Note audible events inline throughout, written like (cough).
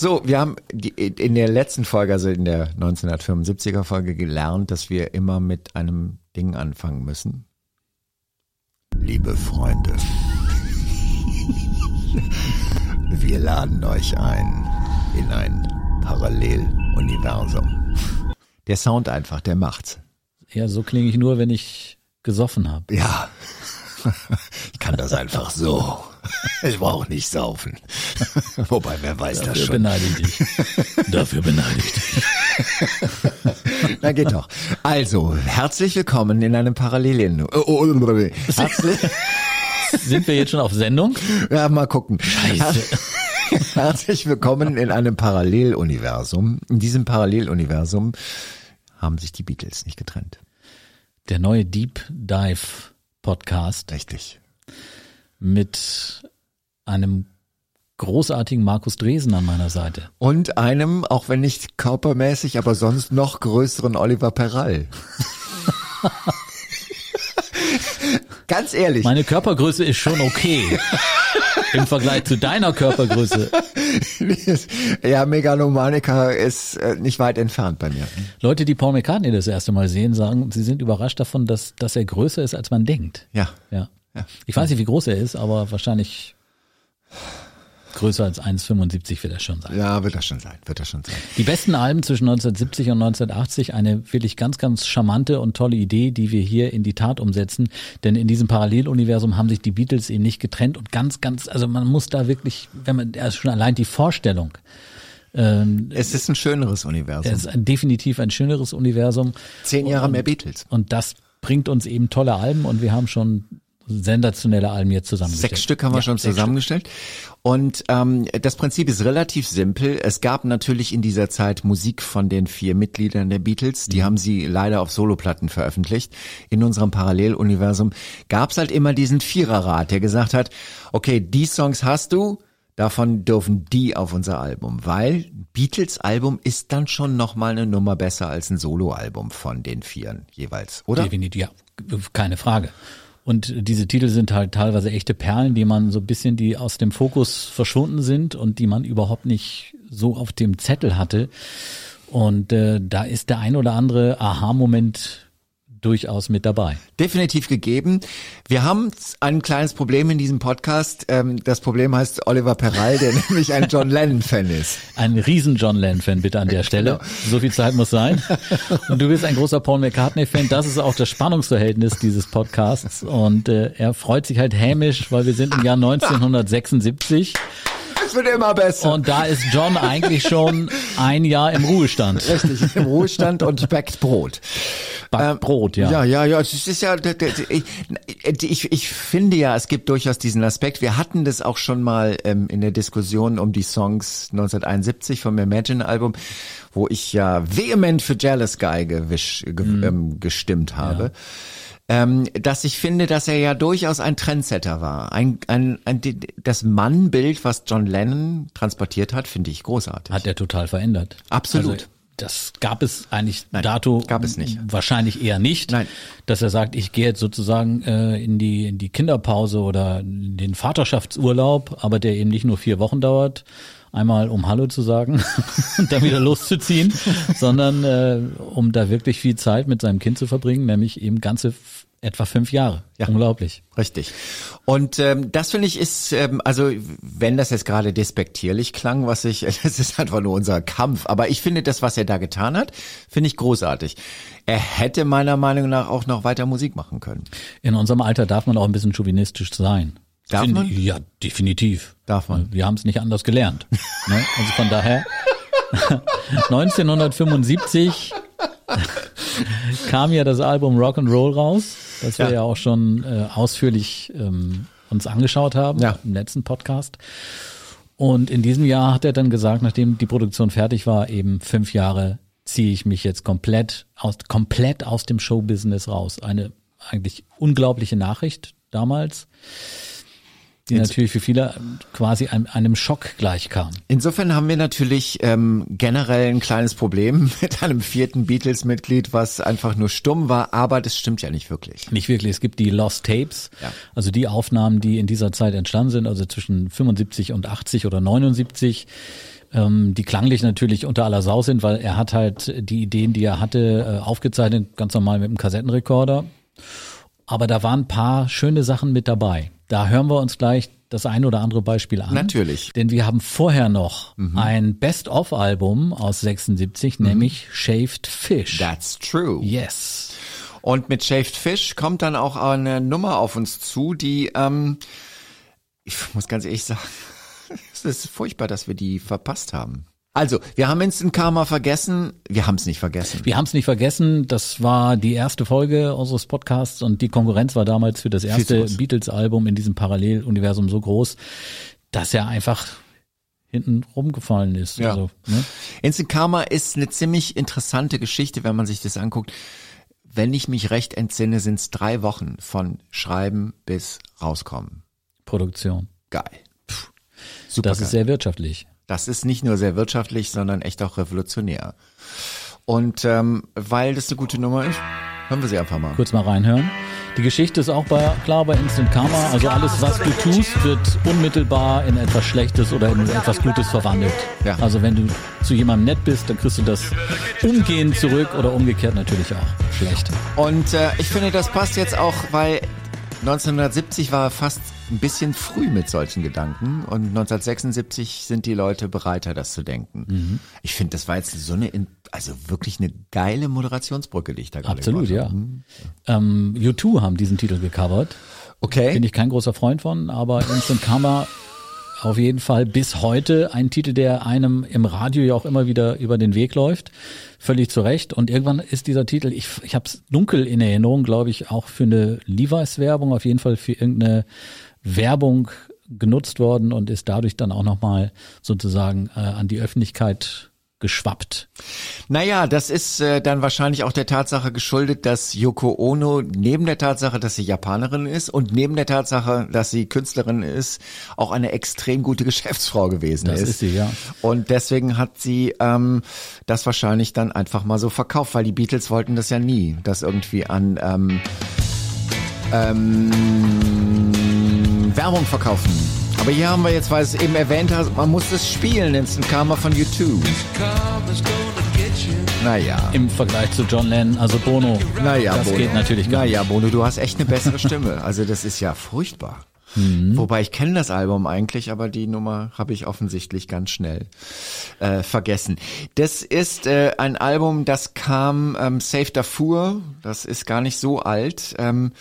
So, wir haben in der letzten Folge, also in der 1975er Folge gelernt, dass wir immer mit einem Ding anfangen müssen. Liebe Freunde, wir laden euch ein in ein Paralleluniversum. Der Sound einfach, der macht's. Ja, so klinge ich nur, wenn ich gesoffen habe. Ja, (laughs) ich kann das einfach so. (laughs) Ich brauche nicht saufen. (laughs) Wobei, wer weiß Dafür das schon. beneide ich dich. Dafür beneide ich dich. (laughs) Na geht doch. Also, herzlich willkommen in einem Parallelen. Oh, oh, oh, Herzlich, Sind wir jetzt schon auf Sendung? ja, mal gucken. Scheiße. Herzlich willkommen in einem Paralleluniversum. In diesem Paralleluniversum haben sich die Beatles nicht getrennt. Der neue Deep Dive Podcast Richtig. Mit einem großartigen Markus Dresen an meiner Seite. Und einem, auch wenn nicht körpermäßig, aber sonst noch größeren Oliver Perall. (laughs) Ganz ehrlich. Meine Körpergröße ist schon okay. (laughs) Im Vergleich zu deiner Körpergröße. ja, Megalomanica ist äh, nicht weit entfernt bei mir. Leute, die Paul McCartney das erste Mal sehen, sagen, sie sind überrascht davon, dass, dass er größer ist, als man denkt. Ja. Ja. Ja. Ich weiß nicht, wie groß er ist, aber wahrscheinlich größer als 1,75 wird er schon sein. Ja, wird das schon sein, wird das schon sein. Die besten Alben zwischen 1970 und 1980, eine wirklich ganz, ganz charmante und tolle Idee, die wir hier in die Tat umsetzen. Denn in diesem Paralleluniversum haben sich die Beatles eben nicht getrennt und ganz, ganz, also man muss da wirklich, wenn man, also schon allein die Vorstellung, ähm, Es ist ein schöneres Universum. es ist ein, definitiv ein schöneres Universum. Zehn Jahre mehr Beatles. Und das bringt uns eben tolle Alben und wir haben schon sensationelle Alben jetzt zusammengestellt. Sechs Stück haben wir Ja, schon zusammengestellt. Und ähm, das Prinzip ist relativ simpel. Es gab natürlich in dieser Zeit Musik von den vier Mitgliedern der Beatles. Mhm. Die haben sie leider auf Soloplatten veröffentlicht. In unserem Paralleluniversum gab es halt immer diesen Viererrat, der gesagt hat, okay, die Songs hast du, davon dürfen die auf unser Album, weil Beatles Album ist dann schon nochmal eine Nummer besser als ein Soloalbum von den Vieren jeweils, oder? Definitiv, ja, keine Frage. Und diese Titel sind halt teilweise echte Perlen, die man so ein bisschen, die aus dem Fokus verschwunden sind und die man überhaupt nicht so auf dem Zettel hatte. Und äh, da ist der ein oder andere Aha-Moment durchaus mit dabei. Definitiv gegeben. Wir haben ein kleines Problem in diesem Podcast. Ähm, Das Problem heißt Oliver Perral, der (laughs) nämlich ein John Lennon-Fan ist. Ein riesen John Lennon-Fan bitte an der Stelle. So viel Zeit muss sein. Und du bist ein großer Paul McCartney-Fan. Das ist auch das Spannungsverhältnis dieses Podcasts. Und äh, er freut sich halt hämisch, weil wir sind im Jahr (laughs) 1976. Es wird immer besser. Und da ist John eigentlich schon ein Jahr im Ruhestand. Richtig, im Ruhestand und backt Brot. Backt Brot, ja. Ja, ja, ja, es ist ja, ich, ich, finde ja, es gibt durchaus diesen Aspekt. Wir hatten das auch schon mal ähm, in der Diskussion um die Songs 1971 vom Imagine-Album, wo ich ja vehement für Jealous Guy gewisch, ge, ähm, gestimmt habe. Ähm, dass ich finde, dass er ja durchaus ein Trendsetter war. Ein, ein, ein, das Mannbild, was John Lennon transportiert hat, finde ich großartig. Hat er total verändert. Absolut. Also, das gab es eigentlich dato gab es nicht. wahrscheinlich eher nicht, Nein. dass er sagt, ich gehe jetzt sozusagen äh, in die in die Kinderpause oder in den Vaterschaftsurlaub, aber der eben nicht nur vier Wochen dauert, einmal um Hallo zu sagen (laughs) und dann wieder loszuziehen, sondern äh, um da wirklich viel Zeit mit seinem Kind zu verbringen, nämlich eben ganze etwa fünf Jahre. Ja. Unglaublich. Richtig. Und ähm, das finde ich ist, ähm, also wenn das jetzt gerade despektierlich klang, was ich, (laughs) das ist einfach nur unser Kampf. Aber ich finde das, was er da getan hat, finde ich großartig. Er hätte meiner Meinung nach auch noch weiter Musik machen können. In unserem Alter darf man auch ein bisschen chauvinistisch sein. Darf Finde- man? Ja, definitiv. Darf man. Wir haben es nicht anders gelernt. ne? Also von daher (laughs) (laughs) 1975 (laughs) kam ja das Album Rock and Roll raus, das wir Ja. ja, auch schon äh, ausführlich ähm, uns angeschaut haben Ja. im letzten Podcast. Und in diesem Jahr hat er dann gesagt, nachdem die Produktion fertig war, eben fünf Jahre ziehe ich mich jetzt komplett aus, komplett aus dem Showbusiness raus. Eine eigentlich unglaubliche Nachricht damals, die Jetzt- natürlich für viele quasi einem, einem Schock gleichkam. Insofern haben wir natürlich ähm, generell ein kleines Problem (laughs) mit einem vierten Beatles-Mitglied, was einfach nur stumm war, aber das stimmt ja nicht wirklich. Nicht wirklich. Es gibt die Lost Tapes, Ja. also die Aufnahmen, die in dieser Zeit entstanden sind, also zwischen 75 und 80 oder 79, ähm, die klanglich natürlich unter aller Sau sind, weil er hat halt die Ideen, die er hatte, äh, aufgezeichnet, ganz normal mit einem Kassettenrekorder. Aber da waren ein paar schöne Sachen mit dabei. Da hören wir uns gleich das ein oder andere Beispiel an. Natürlich. Denn wir haben vorher noch ein Best-of-Album aus 76, nämlich Shaved Fish. That's true. yes. Und mit Shaved Fish kommt dann auch eine Nummer auf uns zu, die, ähm, ich muss ganz ehrlich sagen, (laughs) es ist furchtbar, dass wir die verpasst haben. Also, wir haben Instant Karma vergessen, wir haben es nicht vergessen. Wir haben es nicht vergessen, das war die erste Folge unseres Podcasts und die Konkurrenz war damals für das erste. Beatles-Album in diesem Paralleluniversum so groß, dass er einfach hinten rumgefallen ist. Ja. Also, ne? Instant Karma ist eine ziemlich interessante Geschichte, wenn man sich das anguckt. Wenn ich mich recht entsinne, sind es drei Wochen von Schreiben bis rauskommen. Produktion. Geil. Pff, super Das geil. ist sehr wirtschaftlich. Das ist nicht nur sehr wirtschaftlich, sondern echt auch revolutionär. Und ähm, weil das eine gute Nummer ist, hören wir sie einfach mal. Kurz mal reinhören. Die Geschichte ist auch bei, klar bei Instant Karma. Also alles, was du tust, wird unmittelbar in etwas Schlechtes oder in etwas Gutes verwandelt. Ja. Also wenn du zu jemandem nett bist, dann kriegst du das umgehend zurück oder umgekehrt natürlich auch schlecht. Und äh, ich finde, das passt jetzt auch, weil 1970 war fast ein bisschen früh mit solchen Gedanken und 1976 sind die Leute bereiter, das zu denken. Mhm. Ich finde, das war jetzt so eine, in- also wirklich eine geile Moderationsbrücke, die ich da gerade Absolut, ja. habe. Ähm, U2 haben diesen Titel gecovert. Okay. Bin ich kein großer Freund von, aber Instant Karma auf jeden Fall bis heute ein Titel, der einem im Radio ja auch immer wieder über den Weg läuft. Völlig zu Recht. Und irgendwann ist dieser Titel, ich, ich habe es dunkel in Erinnerung, glaube ich, auch für eine Levi's-Werbung, auf jeden Fall für irgendeine Werbung genutzt worden und ist dadurch dann auch nochmal sozusagen äh, an die Öffentlichkeit geschwappt. Naja, das ist äh, dann wahrscheinlich auch der Tatsache geschuldet, dass Yoko Ono neben der Tatsache, dass sie Japanerin ist und neben der Tatsache, dass sie Künstlerin ist, auch eine extrem gute (laughs) Geschäftsfrau gewesen Das ist. ist sie, ja. Und deswegen hat sie ähm, das wahrscheinlich dann einfach mal so verkauft, weil die Beatles wollten das ja nie, das irgendwie an ähm, ähm, Werbung verkaufen. Aber hier haben wir jetzt, weil es eben erwähnt hast, man muss es spielen, Instant Karma von U2. Naja. Im Vergleich zu John Lennon, also Bono. Naja, das Bono. geht natürlich gar nicht. Naja, Bono, du hast echt eine bessere Stimme. Also das ist ja furchtbar. Mhm. Wobei ich kenne das Album eigentlich, aber die Nummer habe ich offensichtlich ganz schnell äh, vergessen. Das ist äh, ein Album, das kam ähm, Safe Darfur, das ist gar nicht so alt. Ähm,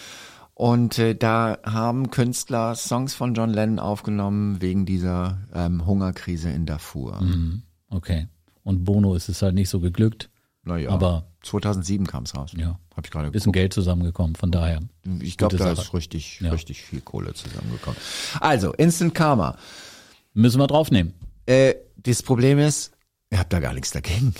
und äh, da haben Künstler Songs von John Lennon aufgenommen wegen dieser ähm, Hungerkrise in Darfur. Mhm. Okay. Und Bono ist es halt nicht so geglückt. Naja, Aber 2007 kam es raus. ja, Hab ich gerade bisschen Geld zusammengekommen, von daher. Ich glaube, da Sache. ist richtig, Ja. richtig viel Kohle zusammengekommen. Also, Instant Karma. Müssen wir draufnehmen. Äh, das Problem ist, ihr habt da gar nichts dagegen.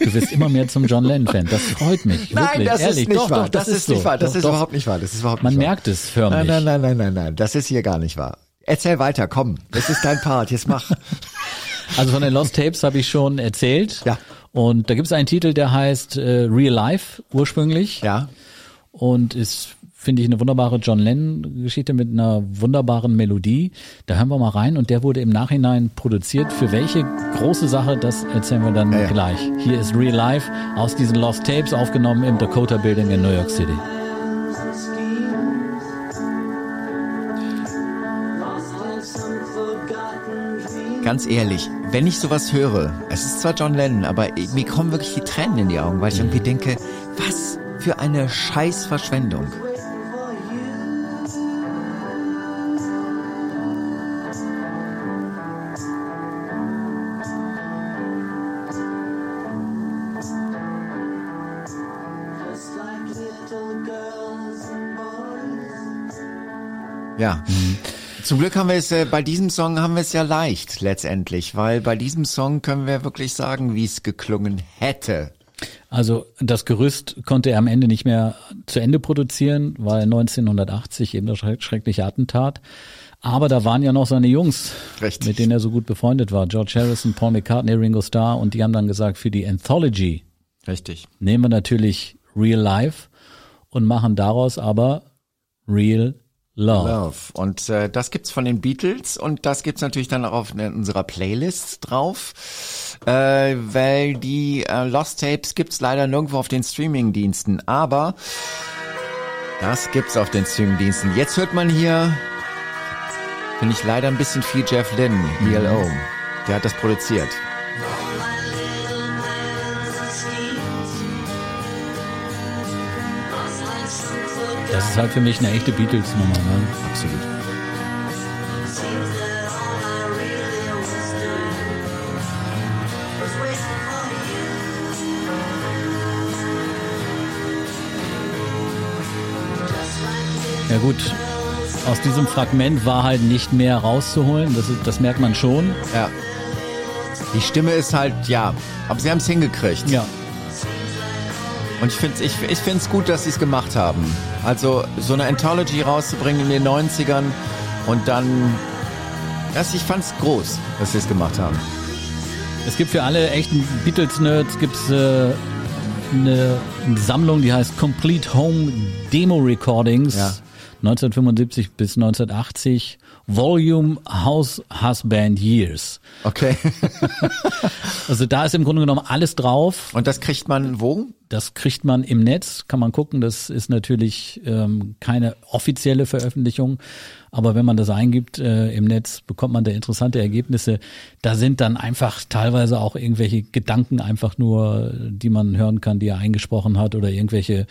Du wirst immer mehr zum John Lennon-Fan. Das freut mich. Wirklich, ehrlich. doch, Doch, das, ist, nicht so. wahr. Das doch, ist doch. überhaupt nicht wahr. Das ist überhaupt Man nicht wahr. merkt es förmlich. Nein, nein, nein, nein, nein, nein. Das ist hier gar nicht wahr. Erzähl weiter, komm. Das ist dein Part. Jetzt mach. (laughs) Also von den Lost Tapes habe ich schon erzählt. Ja. Und da gibt es einen Titel, der heißt äh, Real Life ursprünglich. Ja. Und ist finde ich, eine wunderbare John Lennon-Geschichte mit einer wunderbaren Melodie. Da hören wir mal rein und der wurde im Nachhinein produziert. Für welche große Sache, das erzählen wir dann ja. gleich. Hier ist Real Life aus diesen Lost Tapes aufgenommen im Dakota Building in New York City. Ganz ehrlich, wenn ich sowas höre, es ist zwar John Lennon, aber mir kommen wirklich die Tränen in die Augen, weil ich irgendwie denke, was für eine Scheißverschwendung. Ja. Zum Glück haben wir es äh, bei diesem Song haben wir es ja leicht letztendlich, weil bei diesem Song können wir wirklich sagen, wie es geklungen hätte. Also das Gerüst konnte er am Ende nicht mehr zu Ende produzieren, weil 1980 eben das schreckliche Attentat. Aber da waren ja noch seine Jungs, Richtig. mit denen er so gut befreundet war. George Harrison, Paul McCartney, Ringo Starr und die haben dann gesagt, für die Anthology Richtig. nehmen wir natürlich Real Life und machen daraus aber Real Love. Love. Und äh, das gibt's von den Beatles und das gibt's natürlich dann auch auf unserer Playlist drauf, äh, weil die äh, Lost Tapes gibt's leider nirgendwo auf den Streaming-Diensten, aber das gibt's auf den Streaming-Diensten. Jetzt hört man hier, finde ich leider ein bisschen viel Jeff Lynne, ELO. Der hat das produziert. Ist halt für mich eine echte Beatles-Nummer. Ne? Absolut. Ja gut, aus diesem Fragment war halt nicht mehr rauszuholen, das, das merkt man schon. Ja. Die Stimme ist halt, ja, aber sie haben es hingekriegt. Ja. Und ich finde es ich, ich find's gut, dass sie es gemacht haben. Also so eine Anthology rauszubringen in den 90ern und dann. Das, ich fand's groß, dass sie es gemacht haben. Es gibt für alle echten Beatles-Nerds gibt's äh, eine Sammlung, die heißt Complete Home Demo Recordings. Ja. 1975 bis 1980 Volume House Husband Years. Okay. (laughs) Also da ist im Grunde genommen alles drauf. und das kriegt man wo? Das kriegt man im Netz, kann man gucken. Das ist natürlich ähm, keine offizielle Veröffentlichung, aber wenn man das eingibt äh, im Netz, bekommt man da interessante Ergebnisse. Da sind dann einfach teilweise auch irgendwelche Gedanken einfach nur, die man hören kann, die er eingesprochen hat oder irgendwelche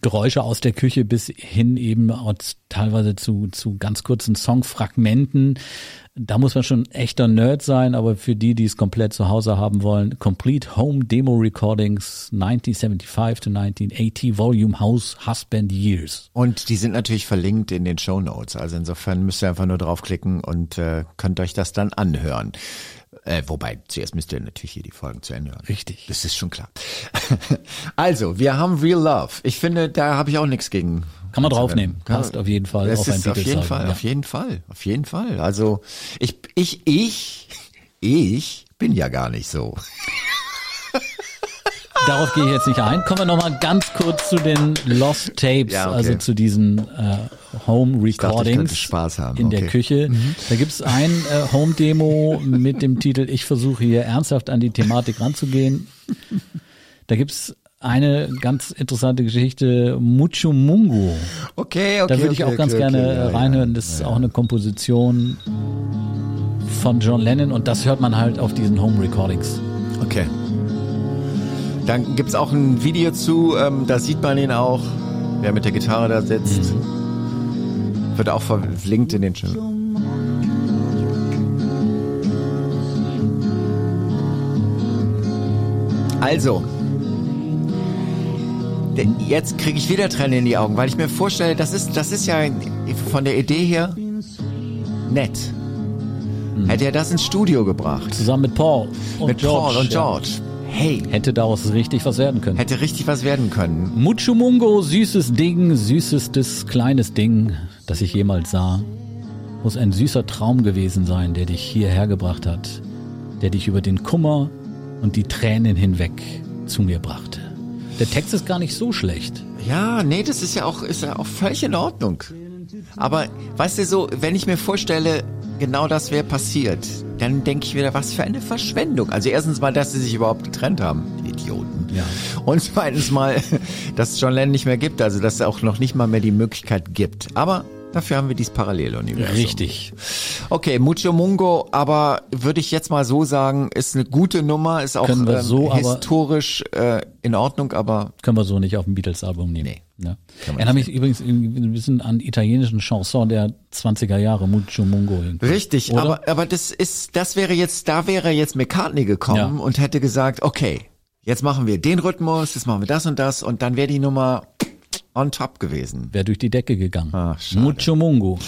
Geräusche aus der Küche bis hin eben auch teilweise zu, zu ganz kurzen Songfragmenten. Da muss man schon echter Nerd sein, aber für die, die es komplett zu Hause haben wollen, Complete Home Demo Recordings 1975 to 1980 Volume House Husband Years. Und die sind natürlich verlinkt in den Show Notes. Also insofern müsst ihr einfach nur draufklicken und äh, könnt euch das dann anhören. Äh, wobei, zuerst müsst ihr natürlich hier die Folgen zu Ende hören. Richtig. Das ist schon klar. (laughs) also, wir haben Real Love. Ich finde, da habe ich auch nichts gegen. Kann man draufnehmen. Passt auf jeden Fall Das auf ein ist auf jeden Fall, ja. auf jeden Fall, auf jeden Fall. Also, ich, ich, ich, (laughs) ich bin ja gar nicht so. Darauf gehe ich jetzt nicht ein. Kommen wir nochmal ganz kurz zu den Lost Tapes, Ja, okay. also zu diesen äh, Home dachte, ich Recordings könnte Spaß haben. in der Okay. Mhm. Küche. Da gibt's ein äh, Home Demo mit dem Titel Ich versuche hier ernsthaft an die Thematik ranzugehen. Da gibt's eine ganz interessante Geschichte, Mucho Mungo. Okay, okay. Da würde ich okay, auch ganz gerne ja, reinhören. ja. Das ist auch eine Komposition von John Lennon und das hört man halt auf diesen Home Recordings. Okay. Dann gibt's auch ein Video zu, ähm, da sieht man ihn auch, wer mit der Gitarre da sitzt. Wird auch verlinkt in den Show. Also, jetzt kriege ich wieder Tränen in die Augen, weil ich mir vorstelle, das ist, das ist ja von der Idee her nett. Hätte er das ins Studio gebracht. Zusammen mit Paul und mit George. Paul und ja. Hey, Hätte daraus richtig was werden können. hätte richtig was werden können. Mucho Mungo, süßes Ding, süßestes kleines Ding, das ich jemals sah. Muss ein süßer Traum gewesen sein, der dich hierher gebracht hat, der dich über den Kummer und die Tränen hinweg zu mir brachte. Der Text ist gar nicht so schlecht. Ja, nee, das ist ja auch, ist ja auch völlig in Ordnung. Aber weißt du so, wenn ich mir vorstelle, genau das wäre passiert, dann denke ich wieder, was für eine Verschwendung. Also erstens mal, dass sie sich überhaupt getrennt haben, die Idioten. Ja. Und zweitens mal, (laughs) dass es John Lennon nicht mehr gibt, also dass es auch noch nicht mal mehr die Möglichkeit gibt. Aber dafür haben wir dieses Paralleluniversum. Richtig. Okay, Mucho Mungo, aber würde ich jetzt mal so sagen, ist eine gute Nummer, ist auch ähm, so, aber- historisch äh, in Ordnung, aber Können wir so nicht auf dem Beatles-Album nehmen. Nee. Man Erinnere mich übrigens ein bisschen an italienischen Chanson der 20er Jahre, Mucho Mungo. Richtig, Oder? aber aber das ist das wäre jetzt da wäre jetzt McCartney gekommen Ja. und hätte gesagt, okay, jetzt machen wir den Rhythmus, jetzt machen wir das und das und dann wäre die Nummer on top gewesen. Wäre durch die Decke gegangen. Ach, schade. Mucho Mungo.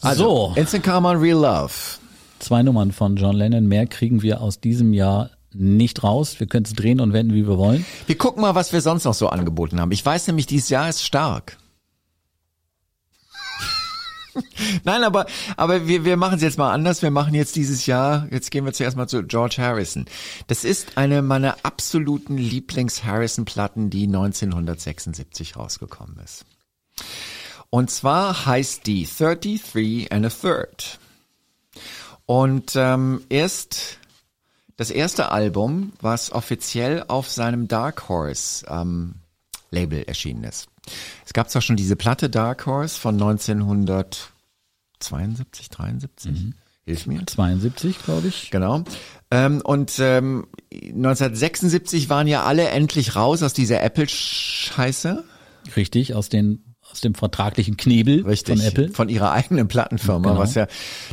Also, so, Instant Karma Real Love. zwei Nummern von John Lennon. Mehr kriegen wir aus diesem Jahr nicht raus. Wir können es drehen und wenden, wie wir wollen. Wir gucken mal, was wir sonst noch so angeboten haben. Ich weiß nämlich, dieses Jahr ist stark. (laughs) Nein, aber, aber wir, wir machen es jetzt mal anders. Wir machen jetzt dieses Jahr, jetzt gehen wir zuerst mal zu George Harrison. Das ist eine meiner absoluten Lieblings-Harrison-Platten, die 1976 rausgekommen ist. Und zwar heißt die 33 and a Third. Und ähm, erst das erste Album, was offiziell auf seinem Dark Horse ähm, Label erschienen ist. Es gab zwar schon diese Platte Dark Horse von 1972, 73. Hilf mir. 72, glaube ich. Genau. Ähm, und ähm, 1976 waren ja alle endlich raus aus dieser Apple-Scheiße. Richtig, aus den aus dem vertraglichen Knebel Richtig. von Apple. Von ihrer eigenen Plattenfirma, Genau. was ja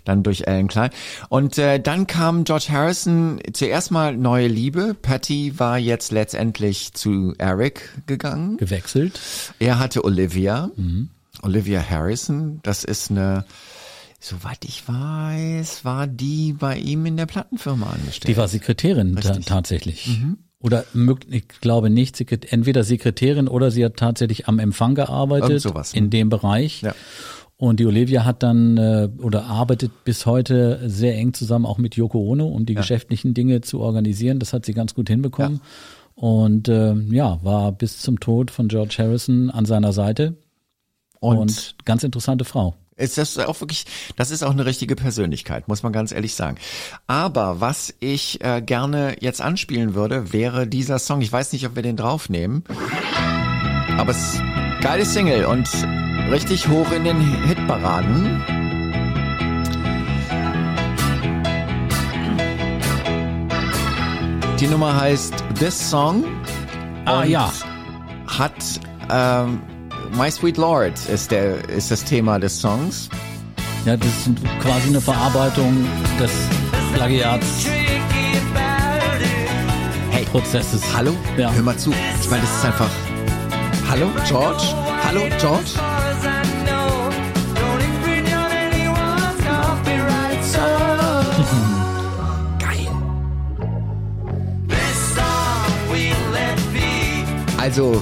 dann durch Alan Klein. Und äh, dann kam George Harrison zuerst mal neue Liebe. Patty war jetzt letztendlich zu Eric gegangen. gewechselt. Er hatte Olivia. Mhm. Olivia Harrison. Das ist eine, soweit ich weiß, war die bei ihm in der Plattenfirma angestellt. Die war Sekretärin ta Richtig. Mhm. Oder ich glaube nicht, entweder Sekretärin oder sie hat tatsächlich am Empfang gearbeitet sowas, in dem Bereich. Ja. Und die Olivia hat dann äh, oder arbeitet bis heute sehr eng zusammen auch mit Yoko Ono, um die geschäftlichen Dinge zu organisieren. Das hat sie ganz gut hinbekommen. Und äh, ja, war bis zum Tod von George Harrison an seiner Seite. Und, Und, ganz interessante Frau. Ist das auch wirklich, das ist auch eine richtige Persönlichkeit, muss man ganz ehrlich sagen. Aber was ich äh, gerne jetzt anspielen würde, wäre dieser Song. Ich weiß nicht, ob wir den draufnehmen. Aber es ist geile Single und richtig hoch in den Hitparaden. Die Nummer heißt This Song. Ah, ja. Hat ähm, My Sweet Lord ist der ist das Thema des Songs. Ja, das ist quasi eine Verarbeitung des Plagiats. Hey, Prozesses. hallo? Ja. Hör mal zu. Ich meine, das ist einfach. Hallo, George? Hallo, George? (laughs) Geil. Also,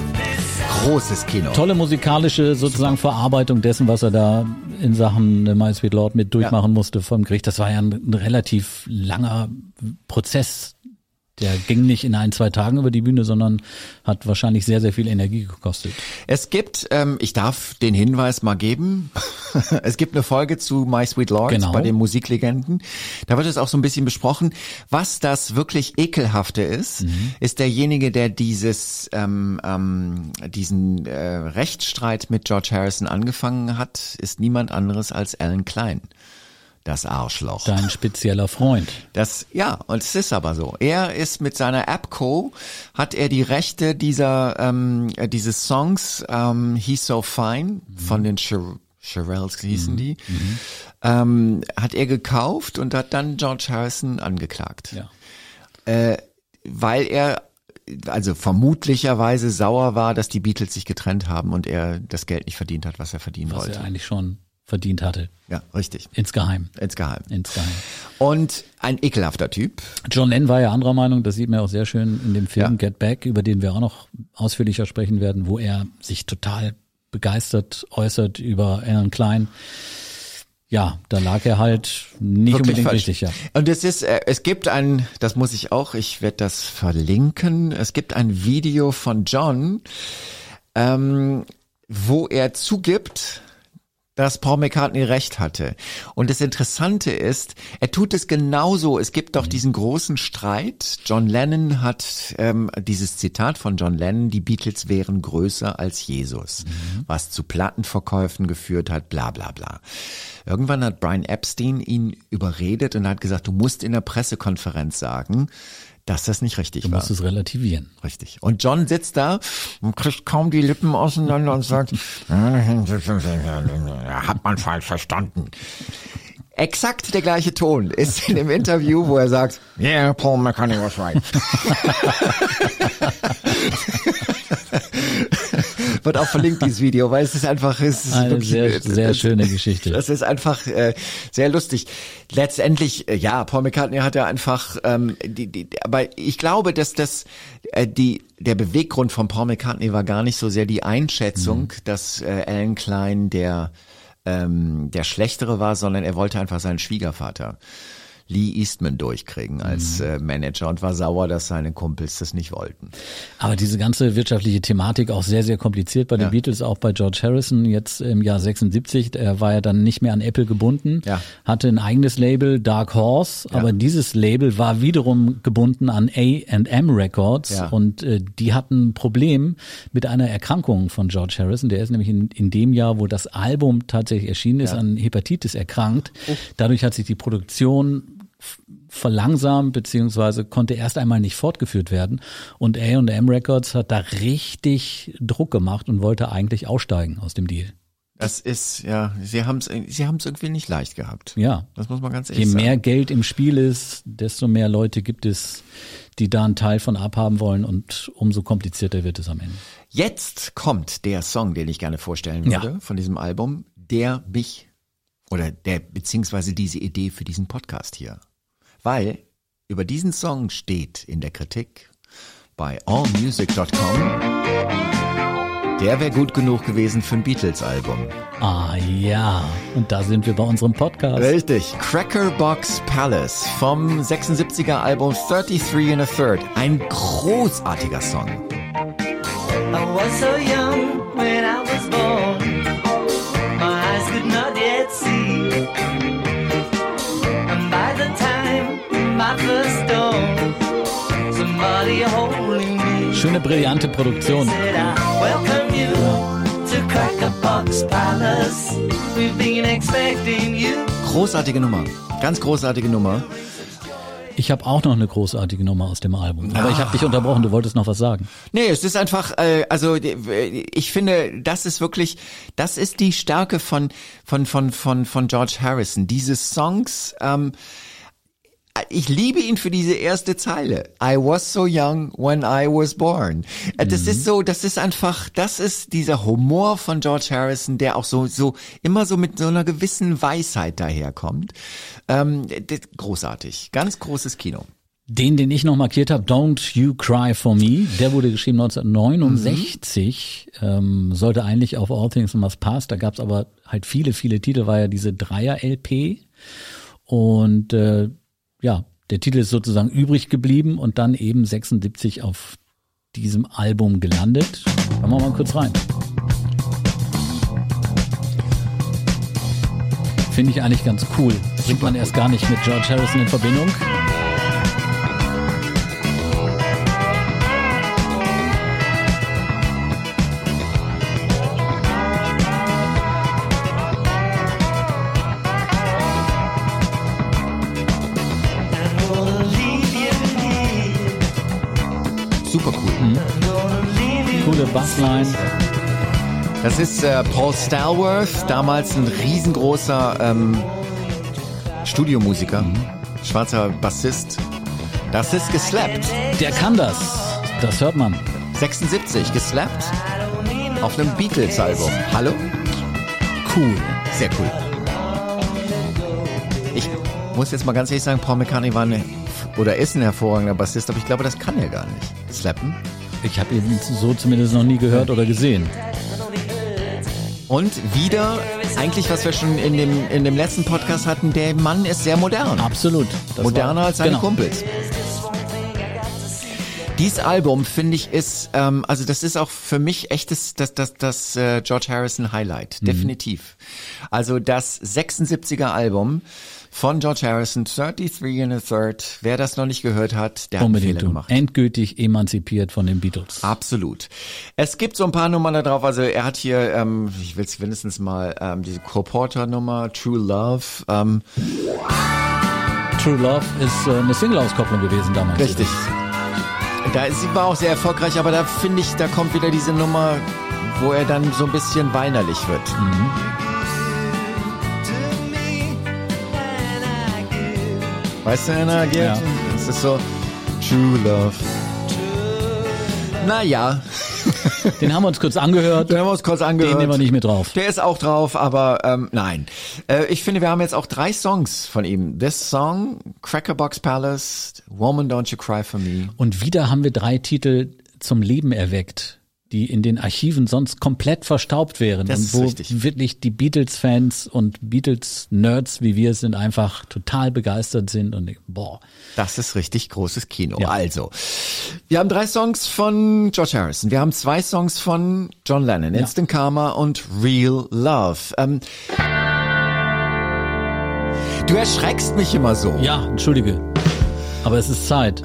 großes Kino. Tolle musikalische sozusagen Verarbeitung dessen, was er da in Sachen äh, My Sweet Lord mit durchmachen musste vom Gericht. Das war ja ein, ein relativ langer Prozess. Der ging nicht in ein, zwei Tagen über die Bühne, sondern hat wahrscheinlich sehr, sehr viel Energie gekostet. Es gibt, ähm, ich darf den Hinweis mal geben, (laughs) es gibt eine Folge zu My Sweet Lord Genau. bei den Musiklegenden. Da wird es auch so ein bisschen besprochen. Was das wirklich ekelhafte ist, Mhm. ist derjenige, der dieses, ähm, ähm, diesen äh, Rechtsstreit mit George Harrison angefangen hat, ist niemand anderes als Alan Klein. Das Arschloch. Dein spezieller Freund. Das, ja, und es ist aber so. Er ist mit seiner Appco, hat er die Rechte dieser, ähm, äh, dieses Songs, ähm, He's So Fine, von den Shir Shirelles hießen die, ähm, hat er gekauft und hat dann George Harrison angeklagt. Ja. Weil er, also vermutlicherweise sauer war, dass die Beatles sich getrennt haben und er das Geld nicht verdient hat, was er verdienen Was wollte. er eigentlich schon verdient hatte. Ja, richtig. Insgeheim. Insgeheim. Insgeheim. Und ein ekelhafter Typ. John Lennon war ja anderer Meinung, das sieht man auch sehr schön in dem Film Ja. Get Back, über den wir auch noch ausführlicher sprechen werden, wo er sich total begeistert äußert über Alan Klein. Ja, da lag er halt nicht Wirklich unbedingt falsch. richtig, ja. Und es ist, äh, es gibt ein, das muss ich auch, ich werde das verlinken. Es gibt ein Video von John, ähm, wo er zugibt, dass Paul McCartney recht hatte. Und das Interessante ist, er tut es genauso. Es gibt doch diesen großen Streit. John Lennon hat ähm, dieses Zitat von John Lennon, die Beatles wären größer als Jesus, mhm. was zu Plattenverkäufen geführt hat, bla bla bla. Irgendwann hat Brian Epstein ihn überredet und hat gesagt, du musst in der Pressekonferenz sagen, dass das nicht richtig du war. Du musst es relativieren. Richtig. Und John sitzt da und kriegt kaum die Lippen auseinander und sagt, (laughs) hat man falsch verstanden. Exakt der gleiche Ton ist in dem Interview, wo er sagt, yeah, Paul McCartney was right. (laughs) Wird auch verlinkt, dieses Video, weil es ist einfach, es ist eine wirklich, sehr, sehr schöne Geschichte. Das ist einfach äh, sehr lustig. Letztendlich, äh, ja, Paul McCartney hat ja einfach, ähm, die, die, aber ich glaube, dass das äh, die der Beweggrund von Paul McCartney war gar nicht so sehr die Einschätzung, mhm. dass äh, Alan Klein der ähm, der Schlechtere war, sondern er wollte einfach seinen Schwiegervater Lee Eastman durchkriegen als mhm. äh, Manager und war sauer, dass seine Kumpels das nicht wollten. Aber diese ganze wirtschaftliche Thematik auch sehr, sehr kompliziert bei den ja. Beatles, auch bei George Harrison jetzt im Jahr 76. Er war ja dann nicht mehr an Apple gebunden, ja. hatte ein eigenes Label, Dark Horse, ja. aber dieses Label war wiederum gebunden an A&M Records und äh, die hatten ein Problem mit einer Erkrankung von George Harrison. Der ist nämlich in, in dem Jahr, wo das Album tatsächlich erschienen ist, an Hepatitis erkrankt. Oh. Dadurch hat sich die Produktion verlangsamt beziehungsweise konnte erst einmal nicht fortgeführt werden und A&M Records hat da richtig Druck gemacht und wollte eigentlich aussteigen aus dem Deal. Das ist ja, sie haben es, sie haben es irgendwie nicht leicht gehabt. Ja, das muss man ganz ehrlich sagen. Je mehr Geld im Spiel ist, desto mehr Leute gibt es, die da einen Teil von abhaben wollen und umso komplizierter wird es am Ende. Jetzt kommt der Song, den ich gerne vorstellen würde ja. von diesem Album, der mich oder der beziehungsweise diese Idee für diesen Podcast hier weil über diesen Song steht in der Kritik bei allmusic.com, der wäre gut genug gewesen für ein Beatles-Album. Ah ja, und da sind wir bei unserem Podcast. Richtig, Crackerbox Palace vom 76er Album 33 and a Third. Ein großartiger Song. I was so young when I was born. Schöne, brillante Produktion. Großartige Nummer. Ganz großartige Nummer. Ich habe auch noch eine großartige Nummer aus dem Album. Aber ah. ich habe dich unterbrochen, du wolltest noch was sagen. Nee, es ist einfach, äh, also ich finde, das ist wirklich, das ist die Stärke von, von, von, von, von George Harrison. Diese Songs, ähm, ich liebe ihn für diese erste Zeile. I was so young when I was born. Äh, das mhm. ist so, das ist einfach, das ist dieser Humor von George Harrison, der auch so, so, immer so mit so einer gewissen Weisheit daherkommt. Ähm, großartig. Ganz großes Kino. Den, den ich noch markiert habe, Don't You Cry For Me, der wurde geschrieben 1969, mhm. ähm, sollte eigentlich auf All Things Must Pass, da gab es aber halt viele, viele Titel, war ja diese Dreier-LP und äh, ja, der Titel ist sozusagen übrig geblieben und dann eben 76 auf diesem Album gelandet. Hören wir mal kurz rein. Finde ich eigentlich ganz cool. Bringt man erst gar nicht mit George Harrison in Verbindung. Bassline. Das ist äh, Paul Stalworth, damals ein riesengroßer ähm, Studiomusiker, mhm. schwarzer Bassist. Das ist geslappt. Der kann das. Das hört man. 76, geslappt. Auf einem Beatles-Album. Hallo? Cool. Sehr cool. Ich muss jetzt mal ganz ehrlich sagen, Paul McCartney war eine, oder ist ein hervorragender Bassist, aber ich glaube, das kann er gar nicht. Slappen. Ich habe ihn so zumindest noch nie gehört oder gesehen. Und wieder, eigentlich was wir schon in dem, in dem letzten Podcast hatten, der Mann ist sehr modern. Absolut. Das Moderner als seine genau. Kumpels. Dieses Album finde ich ist, ähm, also das ist auch für mich echtes, das, das, das äh, George Harrison Highlight, definitiv. Also das 76er Album von George Harrison, 33 and a Third. Wer das noch nicht gehört hat, der hat Unbedingt Fehler tun. gemacht. Endgültig emanzipiert von den Beatles. Absolut. Es gibt so ein paar Nummern da drauf. Also er hat hier, ähm, ich will es mindestens mal, ähm, diese Cole-Porter-Nummer, True Love. Ähm, True Love ist äh, eine Single-Auskopplung gewesen damals. richtig. Da ist, sie war auch sehr erfolgreich, aber da finde ich, da kommt wieder diese Nummer, wo er dann so ein bisschen weinerlich wird. Weißt du, Anna? Ja. Das ist so True Love. Naja, (laughs) Den haben wir uns kurz angehört. den haben wir uns kurz angehört. Den nehmen wir nicht mit drauf. Der ist auch drauf, aber ähm, nein. Äh, ich finde, wir haben jetzt auch drei Songs von ihm. This Song, Crackerbox Palace, Woman Don't You Cry For Me. Und wieder haben wir drei Titel zum Leben erweckt, die in den Archiven sonst komplett verstaubt wären. Das und wo richtig. wirklich die Beatles-Fans und Beatles-Nerds wie wir sind einfach total begeistert sind und boah. Das ist richtig großes Kino. Ja. Also, wir haben drei Songs von George Harrison. Wir haben zwei Songs von John Lennon, Instant Karma und Real Love. Ähm, du erschreckst mich immer so. Ja, entschuldige. Aber es ist Zeit.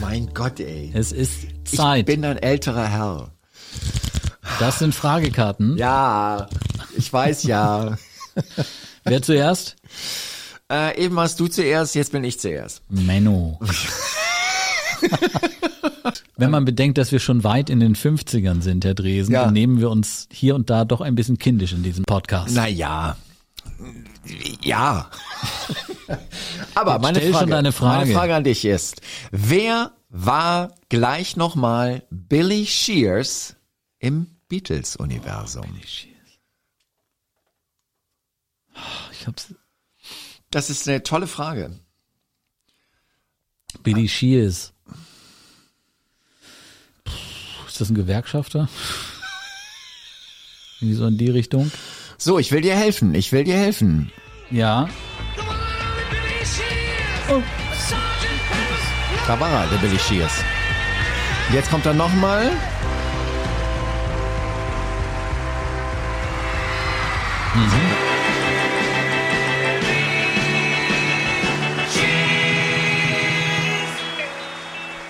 Mein Gott, ey. Es ist Ich Zeit. bin ein älterer Herr. Das sind Fragekarten. Ja, ich weiß ja. (laughs) Wer zuerst? Äh, eben warst du zuerst, jetzt bin ich zuerst. Menno. Wenn man bedenkt, dass wir schon weit in den 50ern sind, Herr Dresen, Ja. dann nehmen wir uns hier und da doch ein bisschen kindisch in diesem Podcast. Naja. Ja. (laughs) Aber meine Frage. meine Frage an dich ist, wer war gleich nochmal Billy Shears im Beatles-Universum? Ich hab's. Das ist eine tolle Frage. Billy Shears. Puh, Ist das ein Gewerkschafter? (laughs) Irgendwie so in die Richtung? So, ich will dir helfen, ich will dir helfen. Ja. Da war er, der Billy Shears. Jetzt kommt er nochmal.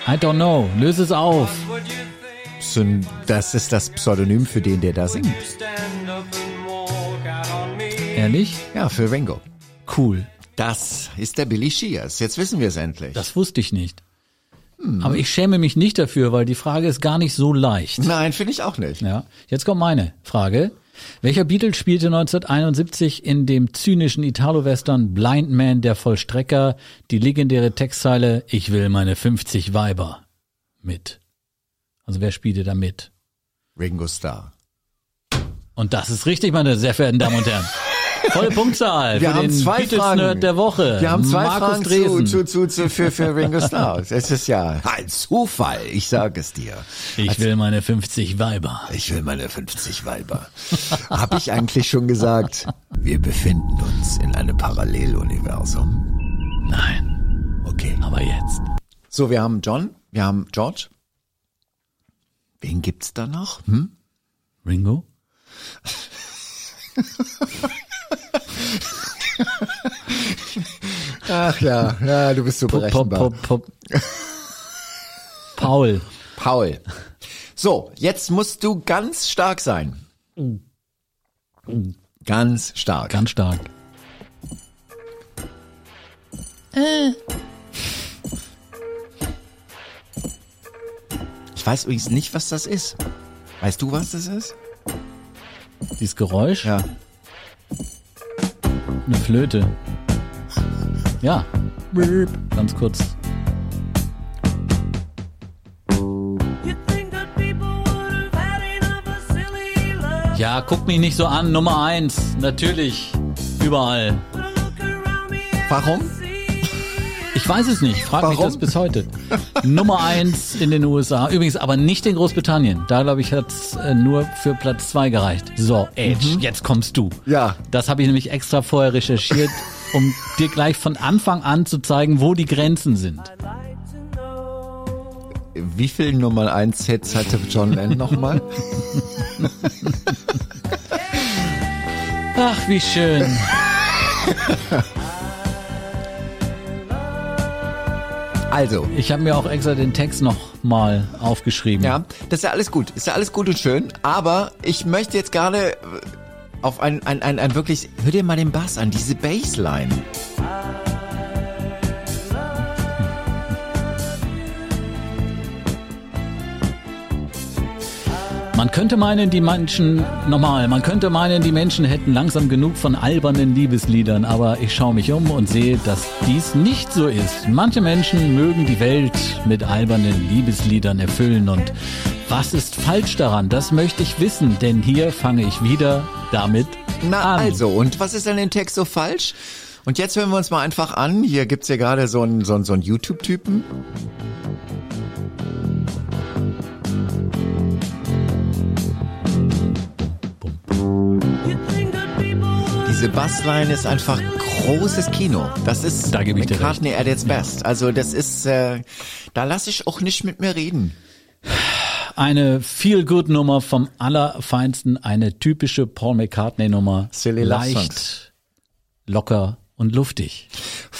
I don't know. Löse es auf. Das ist das Pseudonym für den, der da singt. Ehrlich? Ja, für Ringo. Cool. Das ist der Billy Shears. Jetzt wissen wir es endlich. Das wusste ich nicht. Aber ich schäme mich nicht dafür, weil die Frage ist gar nicht so leicht. Nein, finde ich auch nicht. Ja. Jetzt kommt meine Frage. Welcher Beatle spielte 1971 in dem zynischen Italo-Western Blind Man der Vollstrecker die legendäre Textzeile Ich will meine 50 Weiber mit? Also wer spielte da mit? Ringo Starr. Und das ist richtig, meine sehr verehrten Damen und Herren. (laughs) Volle (laughs) Punktzahl Wir haben zwei Fragen. der Woche. Wir haben zwei Markus Fragen zu, zu, zu, zu, für, für Ringo (laughs) Starr. Es ist ja ein Zufall, ich sage es dir. Ich will meine 50 Weiber. Ich will meine 50 Weiber. Hab ich eigentlich schon gesagt, wir befinden uns in einem Paralleluniversum. Nein, Okay. aber jetzt. So, wir haben John, wir haben George. Wen gibt's da noch? Hm? Ringo? (laughs) Ach ja, ja, du bist so Pop, pop, pop, pop. Paul. Paul. So, jetzt musst du ganz stark sein. Ganz stark. Ganz stark. Ich weiß übrigens nicht, was das ist. Weißt du, was das ist? Dieses Geräusch? Ja. Eine Flöte. Ja. Ganz kurz. Ja, guck mich nicht so an. Nummer eins. Natürlich. Überall. Warum? Ich weiß es nicht. Frag mich Warum? das bis heute. Nummer eins in den USA. Übrigens aber nicht in Großbritannien. Da, glaube ich, hat's äh, nur für Platz zwei gereicht. So, Edge, jetzt kommst du. Ja. Das habe ich nämlich extra vorher recherchiert, um dir gleich von Anfang an zu zeigen, wo die Grenzen sind. wie viel Nummer 1 Hits hatte John Lennon nochmal? Ach, wie schön. Also, Ich habe mir auch extra den Text noch mal aufgeschrieben. ja, das ist ja alles gut. Ist ja alles gut und schön. Aber ich möchte jetzt gerade äh, auf ein, ein, ein, ein wirklich, hör dir mal den Bass an, diese Bassline. Man könnte meinen, die Menschen, normal, man könnte meinen, die Menschen hätten langsam genug von albernen Liebesliedern, aber ich schaue mich um und sehe, dass dies nicht so ist. Manche Menschen mögen die Welt mit albernen Liebesliedern erfüllen und was ist falsch daran? Das möchte ich wissen, denn hier fange ich wieder damit Na an. also, und was ist an dem Text so falsch? Und jetzt hören wir uns mal einfach an. Hier gibt's ja gerade so einen, so einen, so einen YouTube-Typen. Diese Bassline ist einfach großes Kino. Das ist Da gebe ich dir McCartney at its best. Also das ist, äh, da lasse ich auch nicht mit mir reden. Eine Feel-Good-Nummer vom Allerfeinsten, eine typische Paul McCartney-Nummer. Leicht, locker und luftig.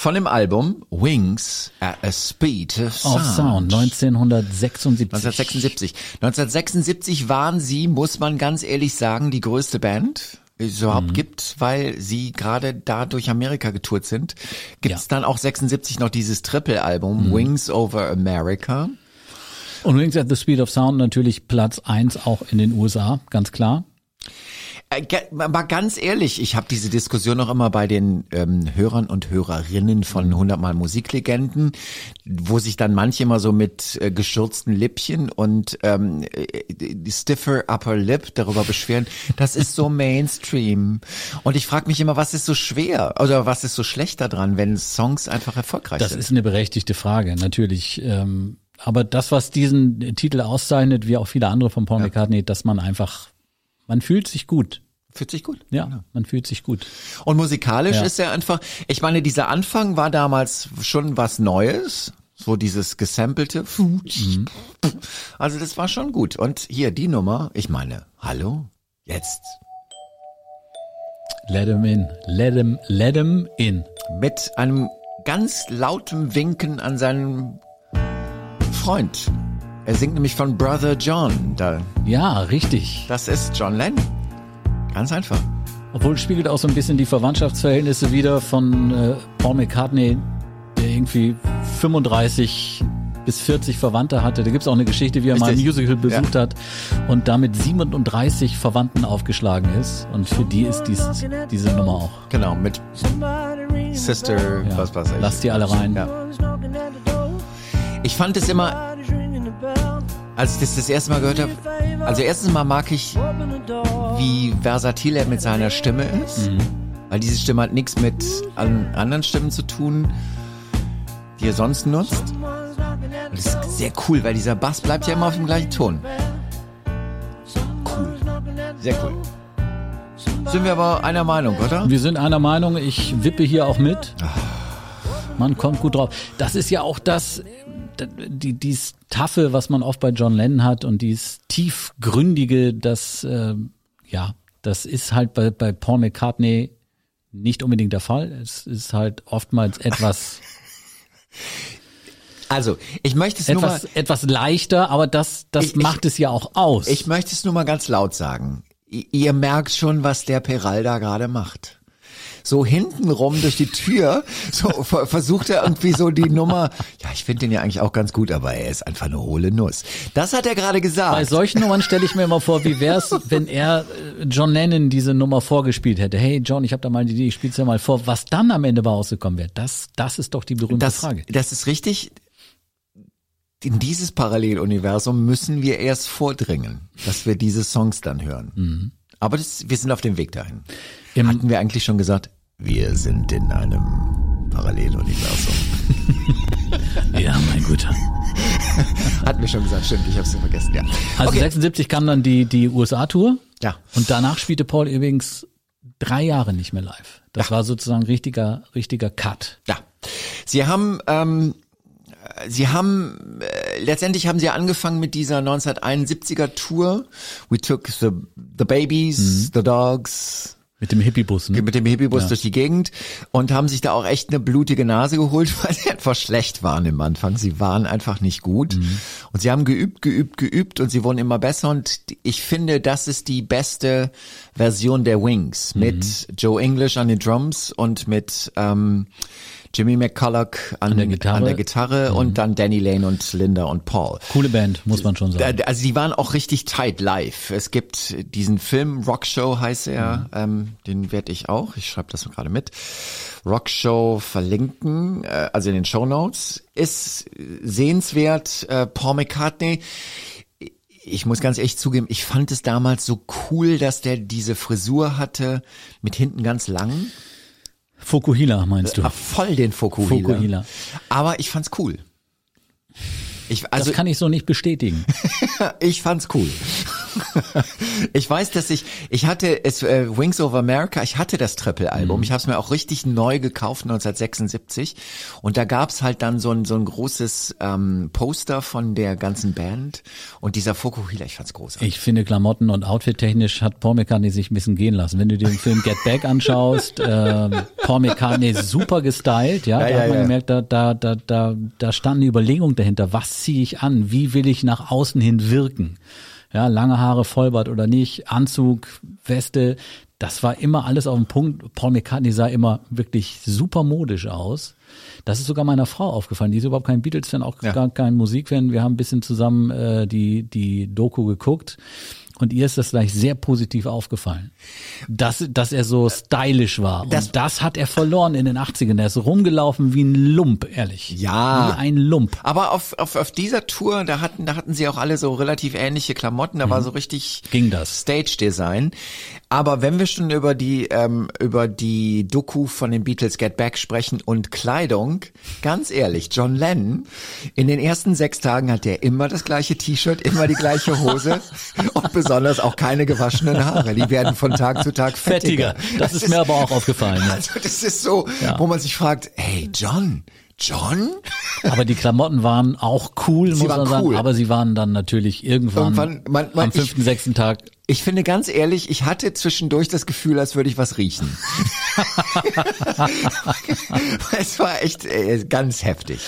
Von dem Album Wings at a Speed of Auf Sound 1976. 1976. 1976 waren sie, muss man ganz ehrlich sagen, die größte Band, die es Mhm. überhaupt gibt, weil sie gerade da durch Amerika getourt sind. Gibt's Ja. Mhm. dann auch 76 noch dieses Triple-Album Wings Over America. Und Wings at the Speed of Sound natürlich Platz eins auch in den USA, ganz klar. Äh, mal ganz ehrlich, ich habe diese Diskussion noch immer bei den ähm, Hörern und Hörerinnen von 100 Mal Musiklegenden, wo sich dann manche immer so mit äh, geschürzten Lippchen und ähm, äh, stiffer upper lip darüber beschweren. Das ist so Mainstream. Und ich frage mich immer, was ist so schwer oder was ist so schlecht daran, wenn Songs einfach erfolgreich Das sind? ist eine berechtigte Frage, natürlich. Ähm, aber das, was diesen Titel auszeichnet, wie auch viele andere von Paul McCartney, dass man einfach, man fühlt sich gut. Fühlt sich gut. Ja, man fühlt sich gut. Und musikalisch Ja. ist er einfach, ich meine, dieser Anfang war damals schon was Neues. So dieses gesampelte. Also das war schon gut. Und hier die Nummer, ich meine, hallo? Jetzt. Let him in, let him, let him in. Mit einem ganz lauten Winken an seinen Freund. Er singt nämlich von Brother John. Da, Ja, richtig. das ist John Lennon. Ganz einfach. Obwohl spiegelt auch so ein bisschen die Verwandtschaftsverhältnisse wieder von äh, Paul McCartney, der irgendwie 35 bis 40 Verwandte hatte. Da gibt's auch eine Geschichte, wie er mal ein Richtig. Musical besucht hat und damit 37 Verwandten aufgeschlagen ist. Und für die ist dies, diese Nummer auch. Genau, mit Sister, Ja. was weiß ich. Lass die alle rein. Ja. Ich fand es immer, als ich das das erste Mal gehört habe, also erstens mal mag ich, wie versatil er mit seiner Stimme ist, weil diese Stimme hat nichts mit an anderen Stimmen zu tun, die er sonst nutzt. Und das ist sehr cool, weil dieser Bass bleibt ja immer auf dem gleichen Ton. Cool. Sehr cool. Sind wir aber einer Meinung, oder? Wir sind einer Meinung, ich wippe hier auch mit. Man kommt gut drauf. Das ist ja auch das, die, dies Taffe, was man oft bei John Lennon hat und dies tiefgründige, das, äh, ja, das ist halt bei, bei Paul McCartney nicht unbedingt der Fall. Es ist halt oftmals etwas, (laughs) Also, ich möchte es nur mal, etwas, etwas leichter, aber das, das Ich- ich- macht es ja auch aus. Ich möchte es nur mal ganz laut sagen. Ihr merkt schon, was der Peral da gerade macht. So hintenrum durch die Tür, so ver- versucht er irgendwie so die Nummer. Ja, ich finde den ja eigentlich auch ganz gut, aber er ist einfach eine hohle Nuss. Das hat er gerade Bei gesagt. solchen Nummern stelle ich mir immer vor, wie wär's, wenn er äh, John Lennon diese Nummer vorgespielt hätte. Hey John, ich habe da mal die Idee, ich spiel's ja mal vor. Was dann am Ende bei rausgekommen wäre, das, das ist doch die berühmte Das, Frage. das ist richtig. In dieses Paralleluniversum müssen wir erst vordringen, dass wir diese Songs dann hören. Aber das, wir sind auf dem Weg dahin. Im- Hatten wir eigentlich schon gesagt, wir sind in einem Paralleluniversum. (laughs) Ja, mein Guter. Hatten wir schon gesagt, stimmt, ich habe es vergessen, ja. Also okay. 76 kam dann die, die USA-Tour. Ja. Und danach spielte Paul übrigens drei Jahre nicht mehr live. Das war sozusagen richtiger, richtiger Cut. Ja. Sie haben ähm, Sie haben äh, letztendlich haben sie angefangen mit dieser 1971er Tour. We took the the babies, the dogs, Mit dem Hippiebus, ne? mit dem Hippiebus Ja. durch die Gegend und haben sich da auch echt eine blutige Nase geholt, (laughs) weil sie einfach schlecht waren im Anfang. Sie waren einfach nicht gut. Mhm. Und sie haben geübt, geübt, geübt und sie wurden immer besser. Und ich finde, das ist die beste Version der Wings Mhm. mit Joe English an den Drums und mit ähm, Jimmy McCulloch an, der Gitarre. Mhm. an der Gitarre und dann Danny Lane und Linda und Paul. Coole Band, muss man schon sagen. Also die waren auch richtig tight live. Es gibt diesen Film, Rockshow heißt er, Mhm. ähm, den werde ich auch, ich schreibe das mal gerade mit, Rockshow verlinken, äh, also in den Show Notes. Ist sehenswert, äh, Paul McCartney. Ich muss ganz ehrlich zugeben, ich fand es damals so cool, dass der diese Frisur hatte, mit hinten ganz lang. Fukuhila meinst du? Ah, voll den Fokuhila. Fokuhila. Aber ich fand's cool. Ich, also das kann ich so nicht bestätigen. (laughs) Ich fand's cool. (laughs) ich weiß, dass ich, ich hatte es äh, Wings Over America, ich hatte das Triple-Album. Ich habe es mir auch richtig neu gekauft 1976 und da gab's halt dann so ein so ein großes ähm, Poster von der ganzen Band und dieser Fokuhila, ich fand's großartig. Ich finde Klamotten und Outfit technisch hat Paul McCartney sich ein bisschen gehen lassen. Wenn du dir den Film Get Back anschaust, (laughs) ähm, Paul McCartney super gestylt, ja, Ja, da ja, hat man ja. gemerkt, da, da, da, da, da stand eine Überlegung dahinter. Was ziehe ich an? Wie will ich nach außen hin wirken? Ja, lange Haare, Vollbart oder nicht, Anzug, Weste, das war immer alles auf den Punkt. Paul McCartney sah immer wirklich super modisch aus. Das ist sogar meiner Frau aufgefallen. Die ist überhaupt kein Beatles-Fan, auch Ja. gar kein Musikfan. Wir haben ein bisschen zusammen äh, die, die Doku geguckt. Und ihr ist das gleich sehr positiv aufgefallen. Dass, dass er so stylisch war. Das- und das hat er verloren in den 80ern. Er ist rumgelaufen wie ein Lump, ehrlich. Ja. Wie ein Lump. Aber auf, auf, auf dieser Tour, da hatten, da hatten sie auch alle so relativ ähnliche Klamotten, da war so richtig Ging das. Stage Design. Aber wenn wir schon über die, ähm, über die Doku von den Beatles Get Back sprechen und Kleidung, ganz ehrlich, John Lennon, in den ersten sechs Tagen hat er immer das gleiche T-Shirt, immer die gleiche Hose (laughs) und besonders auch keine gewaschenen Haare. Die werden von Tag zu Tag fettiger. Fettiger. Das, ist mir aber auch aufgefallen. Ja. Also das ist so, wo man sich fragt, hey John, John? Aber die Klamotten waren auch cool, muss waren man sagen. cool. Aber sie waren dann natürlich irgendwann, Irgendwann, man- man- am fünften, sechsten Tag Ich finde ganz ehrlich, ich hatte zwischendurch das Gefühl, als würde ich was riechen. (laughs) es war echt äh, ganz heftig.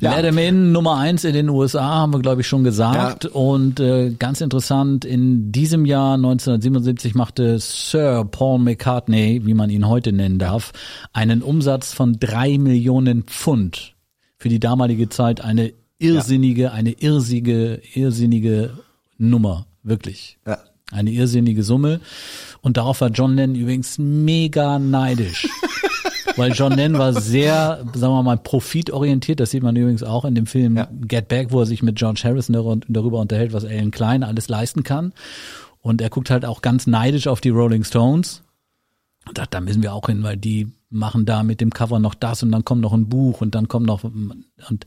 Ja. In Nummer eins in den USA, haben wir glaube ich schon gesagt. Und äh, ganz interessant, in diesem Jahr 1977 machte Sir Paul McCartney, wie man ihn heute nennen darf, einen Umsatz von drei Millionen Pfund. Für die damalige Zeit eine irrsinnige, eine irrsige, irrsinnige Nummer, wirklich. Ja. Eine irrsinnige Summe. Und darauf war John Lennon übrigens mega neidisch. (laughs) Weil John Lennon war sehr, sagen wir mal, profitorientiert. Das sieht man übrigens auch in dem Film Ja. Get Back, wo er sich mit George Harrison dar- darüber unterhält, was Alan Klein alles leisten kann. Und er guckt halt auch ganz neidisch auf die Rolling Stones. Und sagt, da müssen wir auch hin, weil die machen da mit dem Cover noch das und dann kommt noch ein Buch und dann kommt noch und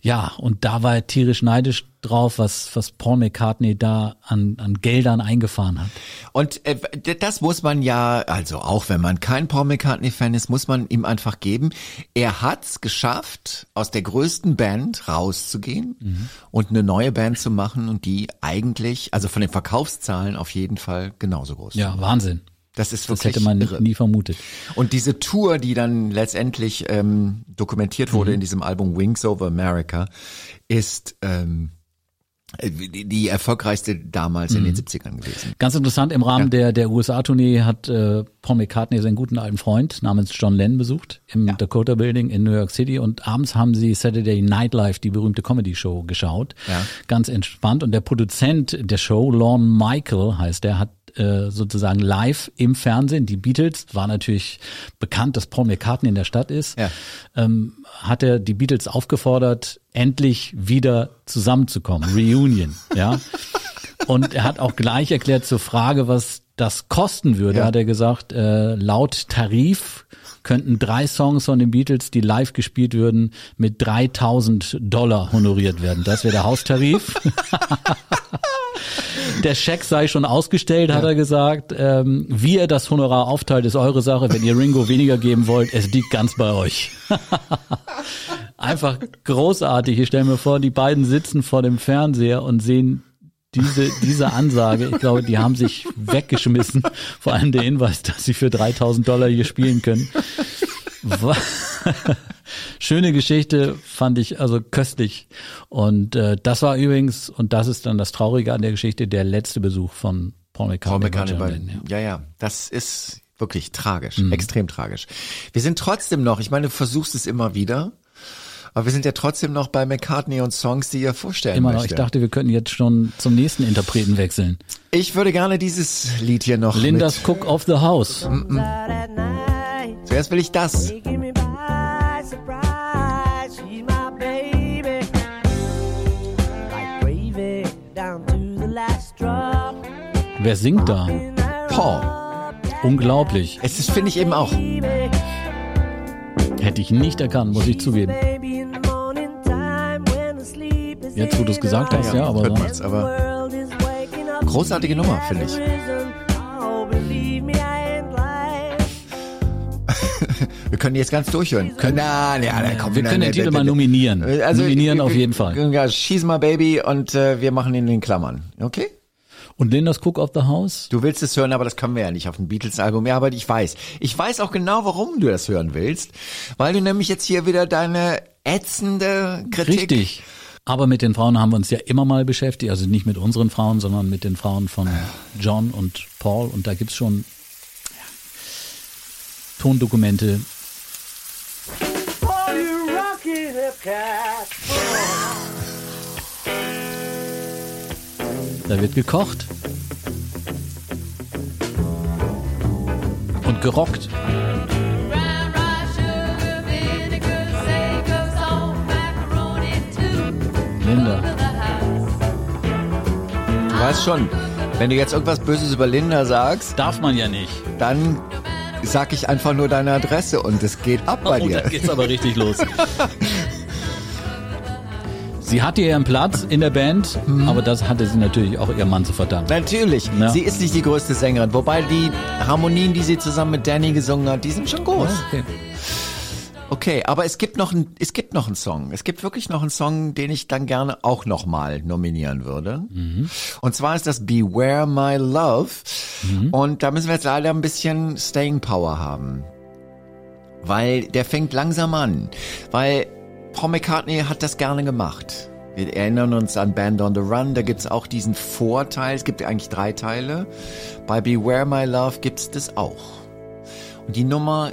ja, und da war er tierisch neidisch drauf, was, was Paul McCartney da an, an Geldern eingefahren hat. Und äh, das muss man ja, also auch wenn man kein Paul McCartney-Fan ist, muss man ihm einfach geben. Er hat's geschafft, aus der größten Band rauszugehen Mhm. und eine neue Band zu machen und die eigentlich, also von den Verkaufszahlen auf jeden Fall genauso groß. Ja, Wahnsinn. Das ist Das wirklich hätte man irre. nie vermutet. Und diese Tour, die dann letztendlich ähm, dokumentiert wurde Mhm. in diesem Album Wings Over America, ist ähm, die, erfolgreichste damals in den Mhm. 70ern gewesen. Ganz interessant, im Rahmen der, der USA-Tournee hat äh, Paul McCartney seinen guten alten Freund namens John Lennon besucht im Dakota Building in New York City und abends haben sie Saturday Night Live, die berühmte Comedy-Show, geschaut. Ja. Ganz entspannt. Und der Produzent der Show, Lorne Michael heißt der, hat äh, sozusagen live im Fernsehen, die Beatles, war natürlich bekannt, dass Paul McCartney in der Stadt ist, Ja. ähm, hat er die Beatles aufgefordert, endlich wieder zusammenzukommen. Reunion, ja. (laughs) Und er hat auch gleich erklärt zur Frage, was das kosten würde, Ja. hat er gesagt, äh, laut Tarif könnten drei Songs von den Beatles, die live gespielt würden, mit 3000 Dollar honoriert werden. Das wäre der Haustarif. (laughs) Der Scheck sei schon ausgestellt, hat er gesagt. Ähm, wie er das Honorar aufteilt, ist eure Sache. Wenn ihr Ringo weniger geben wollt, es liegt ganz bei euch. (laughs) Einfach großartig. Ich stelle mir vor, die beiden sitzen vor dem Fernseher und sehen diese, diese Ansage, ich glaube, die haben sich weggeschmissen. Vor allem der Hinweis, dass sie für 3000 Dollar hier spielen können. Schöne Geschichte, fand ich also köstlich. Und äh, das war übrigens, und das ist dann das Traurige an der Geschichte, der letzte Besuch von Paul McCartney. Paul McCartney ja. ja, ja, das ist wirklich tragisch, mhm. extrem tragisch. Wir sind trotzdem noch, ich meine, du versuchst es immer wieder. Aber wir sind ja trotzdem noch bei McCartney und Songs, die ihr vorstellen Immer noch. Ich dachte, wir könnten jetzt schon zum nächsten Interpreten wechseln. Ich würde gerne dieses Lied hier noch. Lindas Cook of the House. Mm -mm. Zuerst will ich das. Wer singt da? Paul. Unglaublich. Es ist, finde ich eben auch. Hätte ich nicht erkannt, muss ich zugeben. Jetzt, wo du es gesagt hast, ja, ja aber, sonst. aber großartige Nummer, finde ich. (laughs) Wir können jetzt ganz durchhören. Können, na, ja, na, komm, wir können den Titel mal nominieren. Also, nominieren auf jeden Fall. Ja, Schieß mal Baby und äh, wir machen ihn in den Klammern. Okay? Und Lindas Cook of the House? Du willst es hören, aber das können wir ja nicht auf dem Beatles-Album. Ja, aber ich weiß. Ich weiß auch genau, warum du das hören willst. Weil du nämlich jetzt hier wieder deine ätzende Kritik... Richtig. Aber mit den Frauen haben wir uns ja immer mal beschäftigt. Also nicht mit unseren Frauen, sondern mit den Frauen von John und Paul. Und da gibt's schon ja, Tondokumente. Da wird gekocht. Und gerockt. Linda. Du weißt schon, wenn du jetzt irgendwas Böses über Linda sagst, darf man ja nicht. Dann sag ich einfach nur deine Adresse und es geht ab bei oh, dir. Dann geht's aber richtig los. Sie hatte ihren Platz in der Band, mhm. aber das hatte sie natürlich auch ihrem Mann zu verdanken. Natürlich. Ja. Sie ist nicht die größte Sängerin, wobei die Harmonien, die sie zusammen mit Danny gesungen hat, die sind schon groß. Okay. Okay, aber es gibt noch ein, es gibt noch einen Song. Es gibt wirklich noch einen Song, den ich dann gerne auch nochmal nominieren würde. Mhm. Und zwar ist das Beware My Love. Mhm. Und da müssen wir jetzt leider ein bisschen Staying Power haben. Weil der fängt langsam an. Weil Paul McCartney hat das gerne gemacht. Wir erinnern uns an Band on the Run, da gibt's auch diesen Vorteil, es gibt eigentlich drei Teile. Bei Beware My Love gibt's das auch. Und die Nummer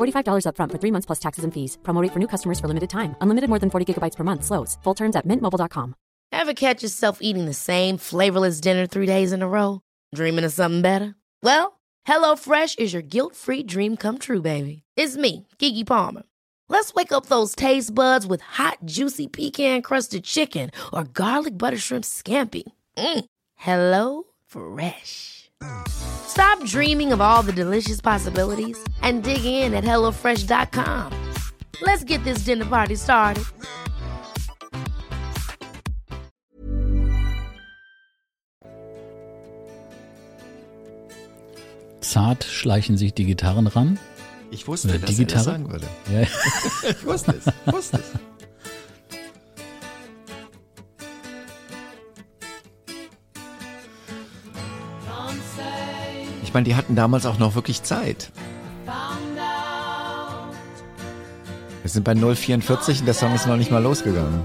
$45 upfront for three months plus taxes and fees. Promo for new customers for limited time. Unlimited more than 40 gigabytes per month. Slows. Full terms at mintmobile.com. Ever catch yourself eating the same flavorless dinner three days in a row? Dreaming of something better? Well, HelloFresh is your guilt-free dream come true, baby. It's me, Kiki Palmer. Let's wake up those taste buds with hot, juicy pecan-crusted chicken or garlic butter shrimp scampi. Mm. Hello Fresh. Stop dreaming of all the delicious possibilities and dig in at HelloFresh.com. Let's get this dinner party started. Zart schleichen sich die Gitarren ran. Ich wusste, Oder dass die Gitarre? er das sagen würde. Ja. (laughs) ich wusste es, ich wusste es. Ich meine, die hatten damals auch noch wirklich Zeit. Wir sind bei 044 und der Song ist noch nicht mal losgegangen.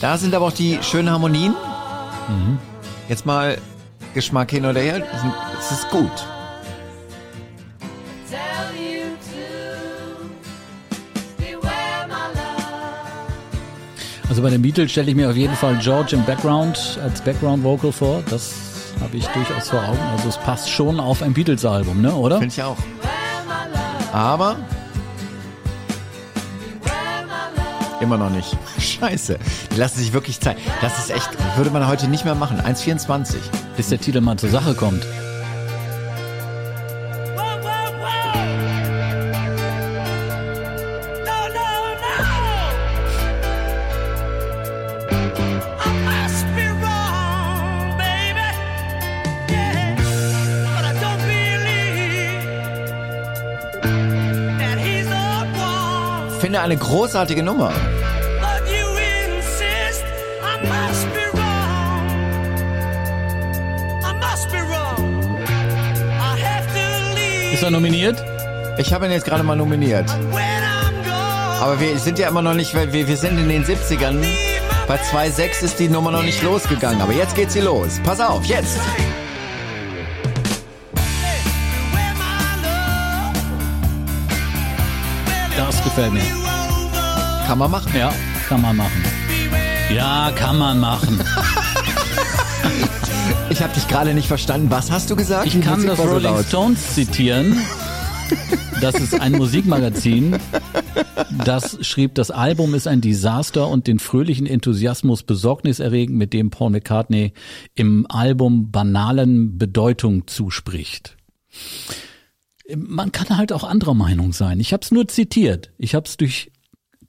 Da sind aber auch die schönen Harmonien. Mhm. Jetzt mal Geschmack hin oder her, es ist gut. Also bei den Beatles stelle ich mir auf jeden Fall George im Background als Background Vocal vor. Das habe ich durchaus vor Augen. Also es passt schon auf ein Beatles Album, ne? Oder? Finde ich auch. Aber Immer noch nicht. (laughs) Scheiße. Die lassen sich wirklich Zeit. Das ist echt, würde man heute nicht mehr machen. 1,24. Bis der Titel mal zur Sache kommt. Eine großartige Nummer. Ist er nominiert? Ich habe ihn jetzt gerade mal nominiert. Aber wir sind ja immer noch nicht, weil wir, wir sind in den 70ern. Bei 2.6 ist die Nummer noch nicht losgegangen. Aber jetzt geht sie los. Pass auf, jetzt! Das gefällt mir. Kann man machen. Ja, kann man machen. Ja, kann man machen. (laughs) Ich habe dich gerade nicht verstanden. Was hast du gesagt? Ich Die kann Musik das so Rolling laut. Stones zitieren. Das ist ein Musikmagazin. Das schrieb, das Album ist ein Desaster und den fröhlichen Enthusiasmus besorgniserregend, mit dem Paul McCartney im Album banalen Bedeutung zuspricht. Man kann halt auch anderer Meinung sein. Ich habe es nur zitiert. Ich habe es durch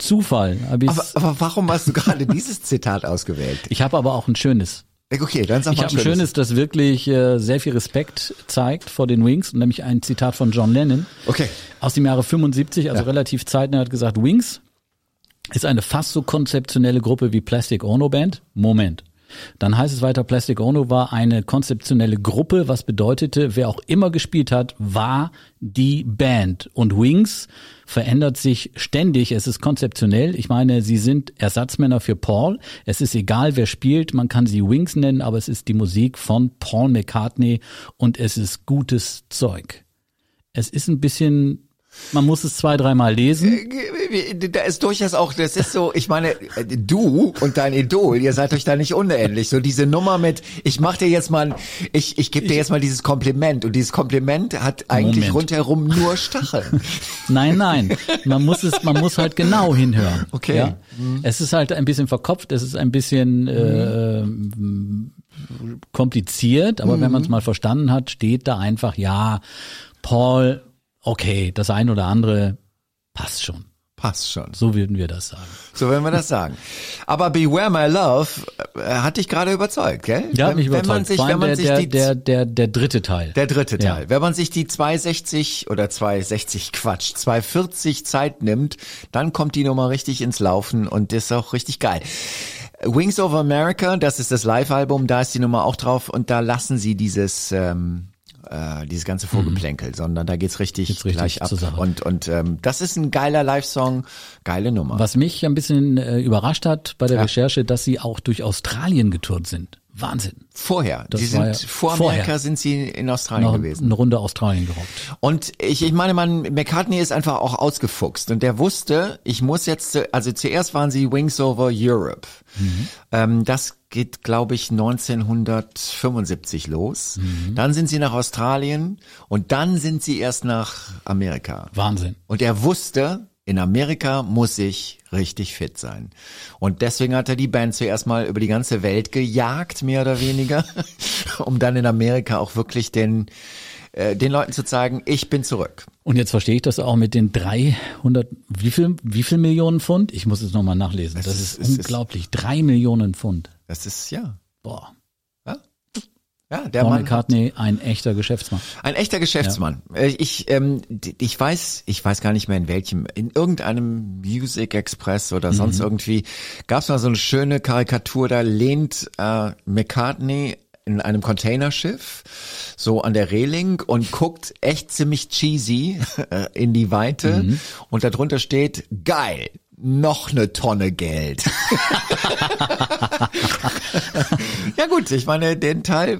Zufall. Aber, aber warum hast du gerade dieses Zitat ausgewählt? ich habe aber auch ein schönes. Okay, dann sag Ich mal habe ein schönes, das wirklich äh, sehr viel Respekt zeigt vor den Wings, und nämlich ein Zitat von John Lennon Okay. aus dem Jahre 75, also Ja. relativ zeitnah, hat gesagt, Wings ist eine fast so konzeptionelle Gruppe wie Plastic Ono Band. Moment. Dann heißt es weiter, Plastic Ono war eine konzeptionelle Gruppe, was bedeutete, wer auch immer gespielt hat, war die Band. Und Wings verändert sich ständig. Es ist konzeptionell. Ich meine, sie sind Ersatzmänner für Paul. Es ist egal, wer spielt. Man kann sie Wings nennen, aber es ist die Musik von Paul McCartney und es ist gutes Zeug. Es ist ein bisschen, man muss es zwei, dreimal lesen. Da ist durchaus auch, das ist so, ich meine, du und dein Idol, ihr seid euch da nicht unähnlich. So diese Nummer mit, ich mach dir jetzt mal, ich, ich gebe dir jetzt mal dieses Kompliment und dieses Kompliment hat eigentlich Moment. rundherum nur Stacheln. (laughs) Nein, nein. Man muss es, man muss halt genau hinhören. Okay. Ja? Es ist halt ein bisschen verkopft, es ist ein bisschen äh, kompliziert, aber wenn man es mal verstanden hat, steht da einfach, ja, Paul, okay, das ein oder andere passt schon. Passt schon. So würden wir das sagen. So werden wir das sagen. Aber Beware My Love äh, hat dich gerade überzeugt, gell? Ja, wenn, mich wenn überzeugt. man sich, wenn man der, sich der, die der, der, der dritte Teil. Der dritte Ja. Teil. Wenn man sich die 260 oder 260 Quatsch, 240 Zeit nimmt, dann kommt die Nummer richtig ins Laufen und ist auch richtig geil. Wings of America, das ist das Live-Album, da ist die Nummer auch drauf und da lassen sie dieses ähm, äh, dieses ganze Vorgeplänkel, sondern da geht's richtig, Mhm. Geht's richtig gleich ab. zur Sache. Und und ähm, das ist ein geiler Live-Song, geile Nummer. Was mich ein bisschen äh, überrascht hat bei der Ja. Recherche, dass sie auch durch Australien getourt sind. Wahnsinn. Vorher, Das war sind ja vor vorher. Amerika sind sie in Australien Noch gewesen. eine Runde Australien gerockt. Und ich, ich meine, man, McCartney ist einfach auch ausgefuchst und der wusste, ich muss jetzt, also zuerst waren sie Wings Over Europe. Ähm, das geht, glaube ich, 1975 los. Dann sind sie nach Australien und dann sind sie erst nach Amerika. Wahnsinn. Und er wusste, in Amerika muss ich richtig fit sein. Und deswegen hat er die Band zuerst mal über die ganze Welt gejagt, mehr oder weniger, (laughs) um dann in Amerika auch wirklich den, äh, den Leuten zu zeigen, ich bin zurück. Und jetzt verstehe ich das auch mit den 300, wie viel, wie viel Millionen Pfund? Ich muss es nochmal nachlesen. Das, ist- ist, ist- unglaublich. Drei Millionen Pfund. Das ist, ja, Boah. Ja, der Paul Mann. McCartney, ein echter Geschäftsmann. Ein echter Geschäftsmann. Äh, Ich, ähm, ich weiß, ich weiß gar nicht mehr in welchem, in irgendeinem Music Express oder sonst irgendwie, gab es mal so eine schöne Karikatur, da lehnt äh, McCartney in einem Containerschiff so an der Reling und guckt echt ziemlich cheesy (laughs) äh, in die Weite und darunter steht, geil, noch eine Tonne Geld. (laughs) ja gut, ich meine, den Teil,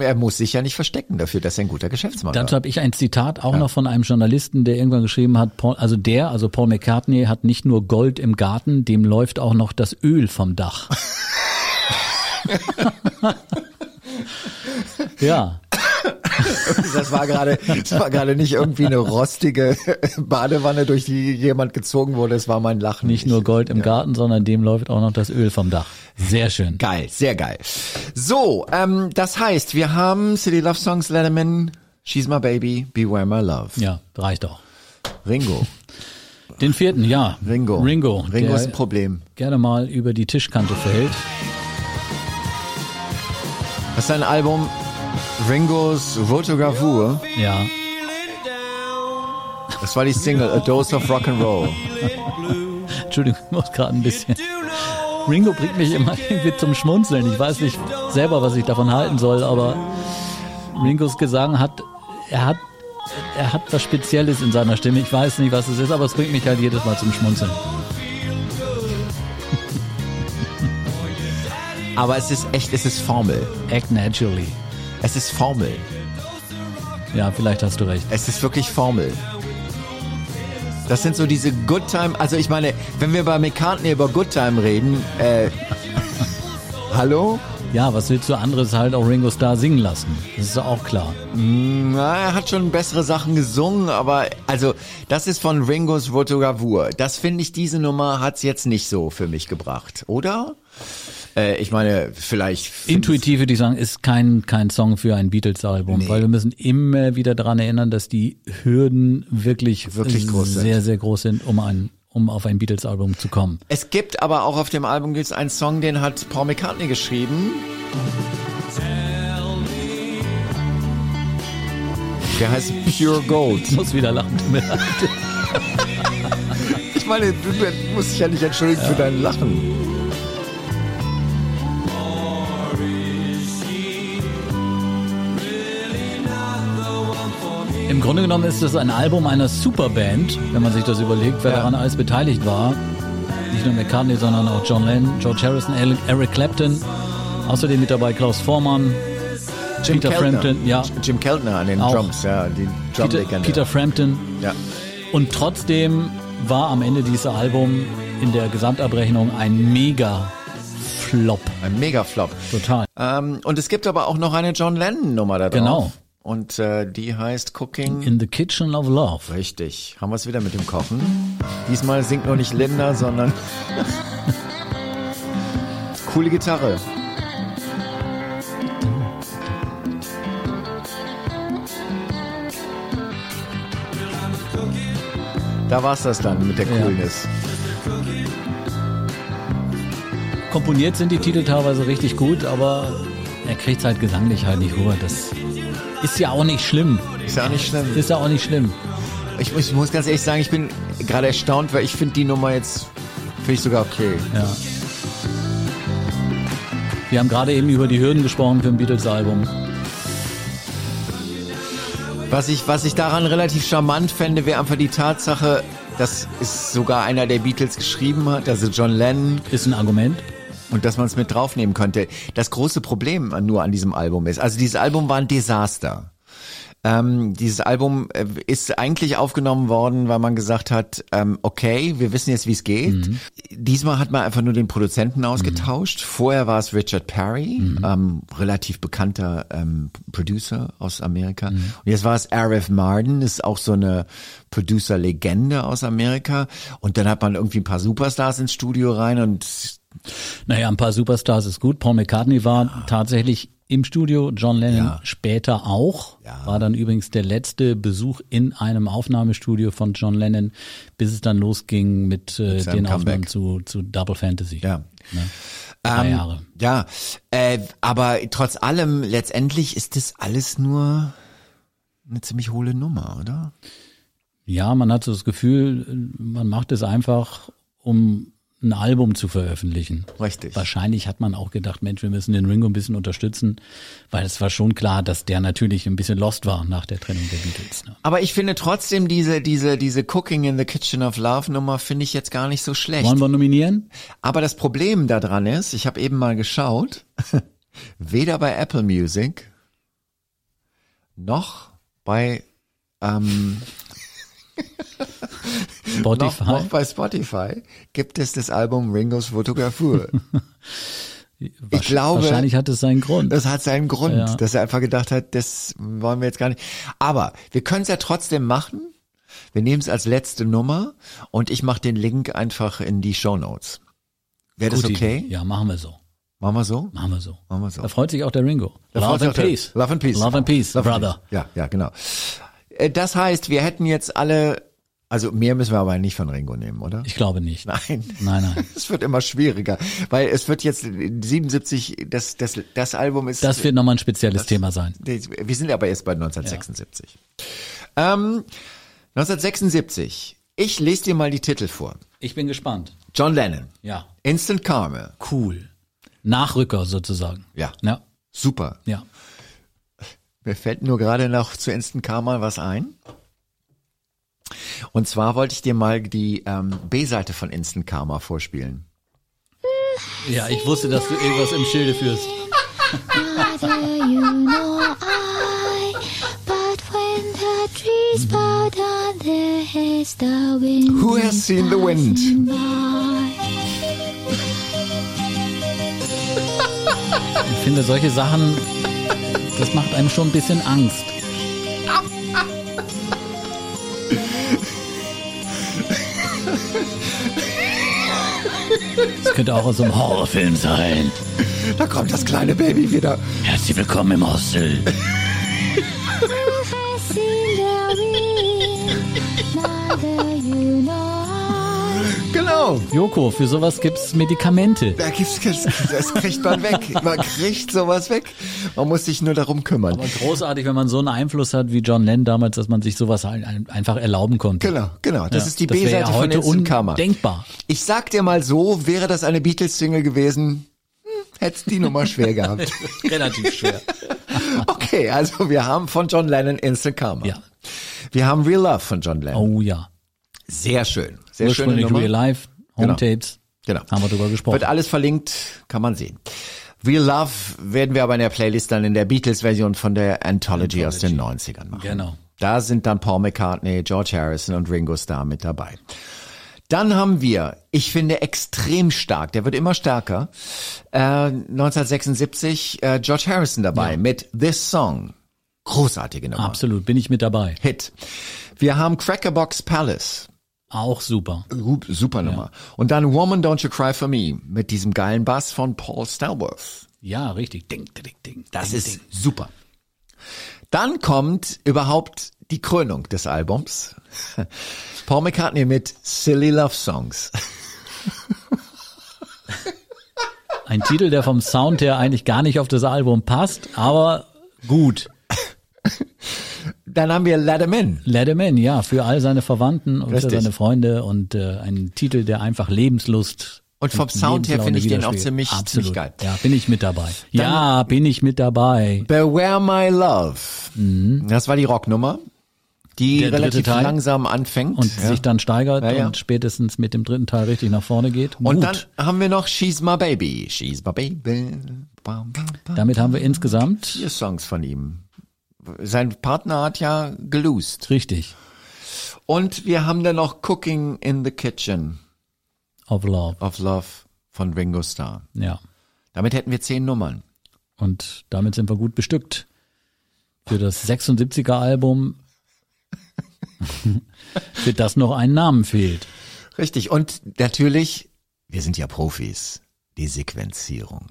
er muss sich ja nicht verstecken dafür, dass er ein guter Geschäftsmann Dazu war. habe ich ein Zitat auch noch von einem Journalisten, der irgendwann geschrieben hat, Paul, also der, also Paul McCartney hat nicht nur Gold im Garten, dem läuft auch noch das Öl vom Dach. (laughs) ja. (laughs) Das war gerade, das war gerade nicht irgendwie eine rostige Badewanne, durch die jemand gezogen wurde. Es war mein Lachen. Nicht nur Gold im Garten, sondern dem läuft auch noch das Öl vom Dach. Sehr schön. Geil, sehr geil. So, ähm, das heißt, wir haben City Love Songs, Letterman, She's My Baby, Beware My Love. Ja, reicht auch. Ringo. Den vierten, ja. Ringo. Ringo. Ringo ist ein Problem. Gerne mal über die Tischkante fällt. Das ist ein Album Ringos Rotogravur. Ja. Das war die Single A Dose of Rock'n'Roll. (laughs) Entschuldigung, ich muss gerade ein bisschen. Ringo bringt mich immer irgendwie zum Schmunzeln. Ich weiß nicht selber, was ich davon halten soll, aber Ringos Gesang hat, er hat, er hat was Spezielles in seiner Stimme. Ich weiß nicht, was es ist, aber es bringt mich halt jedes Mal zum Schmunzeln. Aber es ist echt, es ist Formel. Act naturally. Es ist Formel. Ja, vielleicht hast du recht. Es ist wirklich Formel. Das sind so diese Good Time, also ich meine, wenn wir bei McCartney über Good Time reden, äh, (laughs) hallo? Ja, was willst du anderes halt auch Ringo Starr singen lassen? Das ist auch klar. Na, er hat schon bessere Sachen gesungen, aber also das ist von Ringos Rotogravur. Das finde ich, diese Nummer hat's jetzt nicht so für mich gebracht, oder? Äh, ich meine, vielleicht Intuitiv würde ich sagen, ist kein, kein Song für ein Beatles-Album, Nee. weil wir müssen immer wieder daran erinnern, dass die Hürden wirklich, Wirklich groß sind. sehr, sehr groß sind, um ein, um auf ein Beatles-Album zu kommen. Es gibt aber auch auf dem Album gibt's einen Song, den hat Paul McCartney geschrieben. Der heißt Pure Gold. Ich muss wieder lachen. Ich meine, du, du musst dich ja nicht entschuldigen für dein Lachen. Im Grunde genommen ist das ein Album einer Superband, wenn man sich das überlegt, wer Ja. daran alles beteiligt war. Nicht nur McCartney, sondern auch John Lennon, George Harrison, Eric- Clapton. Außerdem mit dabei Klaus Vormann, Jim Peter Keltner. Frampton, ja. Jim Keltner an den Auch. Drums, ja, die Peter, Drumlegende. Peter Frampton. ja. Und trotzdem war am Ende dieses Album in der Gesamtabrechnung ein mega Flop. Ein Mega-Flop. Total. Ähm, und es gibt aber auch noch eine John Lennon-Nummer da drauf. Genau. Und äh, die heißt Cooking. In the Kitchen of Love. Richtig. Haben wir es wieder mit dem Kochen. Diesmal singt nur nicht Linda, sondern (laughs) coole Gitarre. Da war's das dann mit der Ja. Coolness. Komponiert sind die Titel teilweise richtig gut, aber er kriegt halt gesanglich halt nicht rüber. Das ist ja auch nicht schlimm. Ist ja auch nicht schlimm. Ist ja auch nicht schlimm. Ich muss, ich muss ganz ehrlich sagen, ich bin gerade erstaunt, weil ich finde die Nummer jetzt, finde ich sogar okay. Ja. Wir haben gerade eben über die Hürden gesprochen für ein Beatles-Album. Was ich, was ich daran relativ charmant fände, wäre einfach die Tatsache, dass es sogar einer der Beatles geschrieben hat, also John Lennon, Ist ein Argument. Und dass man es mit draufnehmen könnte. Das große Problem nur an diesem Album ist, also dieses Album war ein Desaster. Ähm, dieses Album äh, ist eigentlich aufgenommen worden, weil man gesagt hat, ähm, okay, wir wissen jetzt, wie es geht. Diesmal hat man einfach nur den Produzenten ausgetauscht. Vorher war es Richard Perry, ähm, relativ bekannter ähm, Producer aus Amerika. Und jetzt war es Arif Marden, ist auch so eine Producer-Legende aus Amerika. Und dann hat man irgendwie ein paar Superstars ins Studio rein und Naja, ein paar Superstars ist gut. Paul McCartney war tatsächlich im Studio, John Lennon Ja. später auch. Ja. War dann übrigens der letzte Besuch in einem Aufnahmestudio von John Lennon, bis es dann losging mit, äh, den Aufnahmen zu, zu Double Fantasy. ja. Ne? Drei Ähm, Jahre. Ja, äh, aber trotz allem, letztendlich ist das alles nur eine ziemlich hohle Nummer, oder? Ja, man hat so das Gefühl, man macht es einfach, um ein Album zu veröffentlichen. Richtig. Wahrscheinlich hat man auch gedacht, Mensch, wir müssen den Ringo ein bisschen unterstützen, weil es war schon klar, dass der natürlich ein bisschen lost war nach der Trennung der Beatles. Ne? Aber ich finde trotzdem diese, diese, diese Cooking in the Kitchen of Love Nummer finde ich jetzt gar nicht so schlecht. Wollen wir nominieren? Aber das Problem daran ist, ich habe eben mal geschaut, (laughs) weder bei Apple Music noch bei ähm, (laughs) Spotify. noch bei Spotify gibt es das Album Ringos Fotografur. (laughs) Ich glaube, Wahrscheinlich hat es seinen Grund. Das hat seinen Grund, Ja. dass er einfach gedacht hat, das wollen wir jetzt gar nicht. Aber wir können es ja trotzdem machen. Wir nehmen es als letzte Nummer und ich mache den Link einfach in die Show Notes. Wäre das okay? Idee. Ja, machen wir so. Machen wir so? Machen wir so. Machen wir so. Da freut sich auch der Ringo. Da Love and Peace. Love and Peace. Love and Peace, Love and brother. Peace. Ja, ja, genau. Äh, Das heißt, wir hätten jetzt alle, also mehr müssen wir aber nicht von Ringo nehmen, oder? Ich glaube nicht. Nein. Nein, nein. (laughs) Es wird immer schwieriger, weil es wird jetzt 77, das, das, das Album ist. Das wird nochmal ein spezielles Thema sein. Wir sind aber erst bei 1976. Ähm, 1976. Ich lese dir mal die Titel vor. Ich bin gespannt. John Lennon. Ja. Instant Karma. Cool. Nachrücker sozusagen. Ja. Ja. Super. Ja. Mir fällt nur gerade noch zu Instant Karma was ein. Und zwar wollte ich dir mal die ähm, B-Seite von Instant Karma vorspielen. Ja, ich wusste, dass du irgendwas im Schilde führst. Who has seen the wind? Ich finde solche Sachen, das macht einem schon ein bisschen Angst. Das könnte auch aus einem Horrorfilm sein. Da kommt das kleine Baby wieder. Herzlich willkommen im Hostel. Genau. Joko, für sowas gibt's Medikamente. Da gibt's, das, kriegt man weg. Man kriegt sowas weg. Man muss sich nur darum kümmern. Aber großartig, wenn man so einen Einfluss hat wie John Lennon damals, dass man sich sowas ein- ein- einfach erlauben konnte. Genau, genau. Das Ja, ist die B-Seite ja von heute Instant Karma. undenkbar. Ich sag dir mal so, wäre das eine Beatles-Single gewesen, hm, hätt's die Nummer schwer gehabt. (laughs) Relativ schwer. (laughs) Okay, also wir haben von John Lennon Instant Karma. Ja. Wir haben Real Love von John Lennon. Oh ja. Sehr schön. Sehr schöne Nummer. Real Life, Home Tapes. Genau. Haben wir drüber gesprochen. Wird alles verlinkt, kann man sehen. Real Love werden wir aber in der Playlist dann in der Beatles-Version von der Anthology, aus den 90ern machen. Genau. Da sind dann Paul McCartney, George Harrison und Ringo Starr mit dabei. Dann haben wir, ich finde extrem stark, der wird immer stärker, äh, 1976 äh, George Harrison dabei mit This Song. Großartige Nummer. Absolut, bin ich mit dabei. Hit. Wir haben Crackerbox Palace. Auch super. Super Nummer. Und dann Woman Don't You Cry For Me mit diesem geilen Bass von Paul Stalworth. Ja, richtig. Ding, ding, ding. Das ding, ist ding. super. Dann kommt überhaupt die Krönung des Albums. (laughs) Paul McCartney mit Silly Love Songs. (laughs) ein Titel, der vom Sound her eigentlich gar nicht auf das Album passt, aber gut. (laughs) Dann haben wir Let 'em In. Let him in, ja, für all seine Verwandten und Richtig. für seine Freunde und äh, ein Titel, der einfach Lebenslust Und vom Sound her finde ich den auch ziemlich, Absolut. ziemlich geil. Ja, bin ich mit dabei. ja, bin ich mit dabei. Beware My Love. Das war die Rocknummer, die Mhm. Der relativ Teil. langsam anfängt. Und ja. sich dann steigert Ja, ja. und spätestens mit dem dritten Teil richtig nach vorne geht. Und Gut. dann haben wir noch She's My Baby. She's My Baby. Bam, bam, bam. Damit haben wir insgesamt Vier Songs von ihm. Sein Partner hat ja gelost. richtig Und wir haben dann noch Cooking in the Kitchen of Love. of Love von Ringo Starr. Ja. Damit hätten wir zehn Nummern. Und damit sind wir gut bestückt. Für das 76er Album, (laughs) für das noch ein Namen fehlt. Richtig. Und natürlich, wir sind ja Profis. Die Sequenzierung.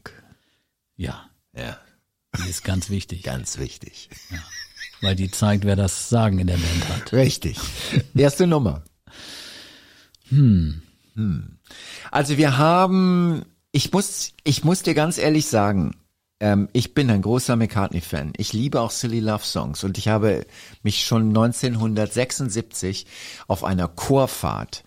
Ja, Ja, die ist ganz wichtig, ganz wichtig. weil die zeigt, wer das Sagen in der Band hat. Richtig. Erste Nummer. Hm. Also wir haben, ich muss, ich muss dir ganz ehrlich sagen, ähm, ich bin ein großer McCartney-Fan. Ich liebe auch Silly Love Songs und ich habe mich schon 1976 auf einer Chorfahrt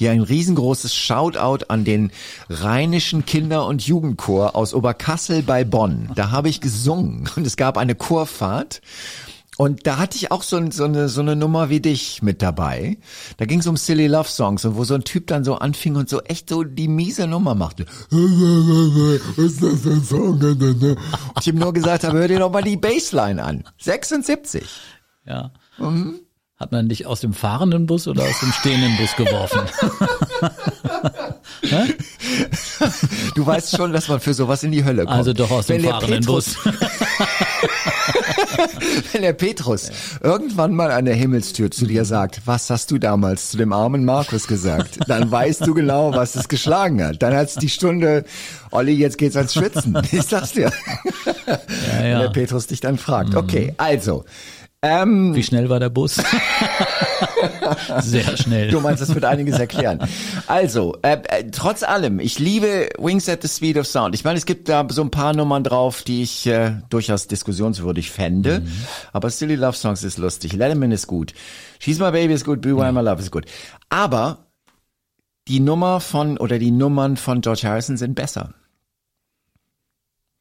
hier ein riesengroßes Shoutout an den Rheinischen Kinder- und Jugendchor aus Oberkassel bei Bonn. Da habe ich gesungen und es gab eine Chorfahrt und da hatte ich auch so, so, eine, so eine Nummer wie dich mit dabei. Da ging es um Silly Love Songs und wo so ein Typ dann so anfing und so echt so die miese Nummer machte. Ist das ein Song? Und ich ihm nur gesagt habe, hör dir doch mal die Bassline an. 76. Ja. Hat man dich aus dem fahrenden Bus oder aus dem stehenden Bus geworfen? (laughs) Du weißt schon, dass man für sowas in die Hölle kommt. Also doch aus dem Wenn der fahrenden Petrus, Bus. (laughs) Wenn der Petrus irgendwann mal an der Himmelstür zu dir sagt, was hast du damals zu dem armen Markus gesagt, dann weißt du genau, was es geschlagen hat. Dann hat's die Stunde, Olli, jetzt geht's ans Schwitzen. Ich sag's dir. Ja, Wenn der ja. Petrus dich dann fragt. Okay, also. Ähm, Wie schnell war der Bus? (laughs) Sehr schnell. Du meinst, das wird einiges erklären. Also, äh, äh, trotz allem, ich liebe Wings at the Speed of Sound. Ich meine, es gibt da so ein paar Nummern drauf, die ich äh, durchaus diskussionswürdig fände. Aber Silly Love Songs ist lustig. Letterman ist gut. She's My Baby ist gut. Be Why My Love ist gut. Aber die Nummer von oder die Nummern von George Harrison sind besser.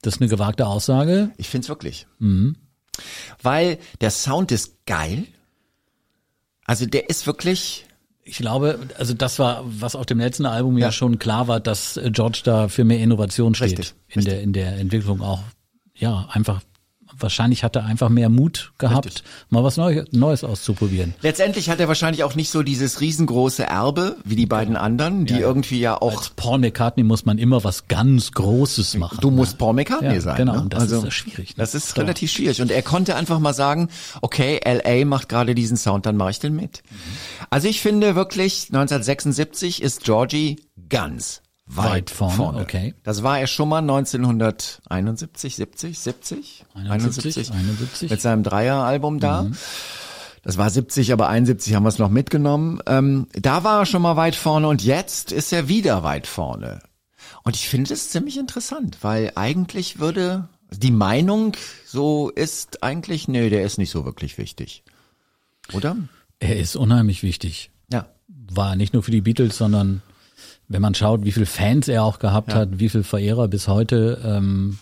Das ist eine gewagte Aussage. Ich find's wirklich. Weil der Sound ist geil. Also der ist wirklich Ich glaube, also das war, was auf dem letzten Album ja, Ja. schon klar war, dass äh, George da für mehr Innovation steht. Richtig, in der, in der Entwicklung auch. Ja, einfach, wahrscheinlich hat er einfach mehr Mut gehabt, Richtig. mal was Neues, auszuprobieren. Letztendlich hat er wahrscheinlich auch nicht so dieses riesengroße Erbe wie die beiden anderen, die Ja, ja. irgendwie ja auch. Als Paul McCartney muss man immer was ganz Großes machen. Du musst Paul McCartney Ja, sein. genau, Ne? und das ist ja schwierig, ne? Das ist Klar. relativ schwierig. Und er konnte einfach mal sagen, okay, LA macht gerade diesen Sound, dann mache ich den mit. Also ich finde wirklich, 1976 ist Georgie ganz weit, Weit vorne, okay. Das war er schon mal 1971, 70, 70? 71, 71. Mit seinem Dreieralbum da. Das war 70, aber 71 haben wir es noch mitgenommen. Ähm, da war er schon mal weit vorne und jetzt ist er wieder weit vorne. Und ich finde es ziemlich interessant, weil eigentlich würde die Meinung so ist eigentlich, nee, der ist nicht so wirklich wichtig. Oder? Er ist unheimlich wichtig. Ja. War nicht nur für die Beatles, sondern wenn man schaut, wie viele Fans er auch gehabt hat, wie viele Verehrer bis heute, ähm,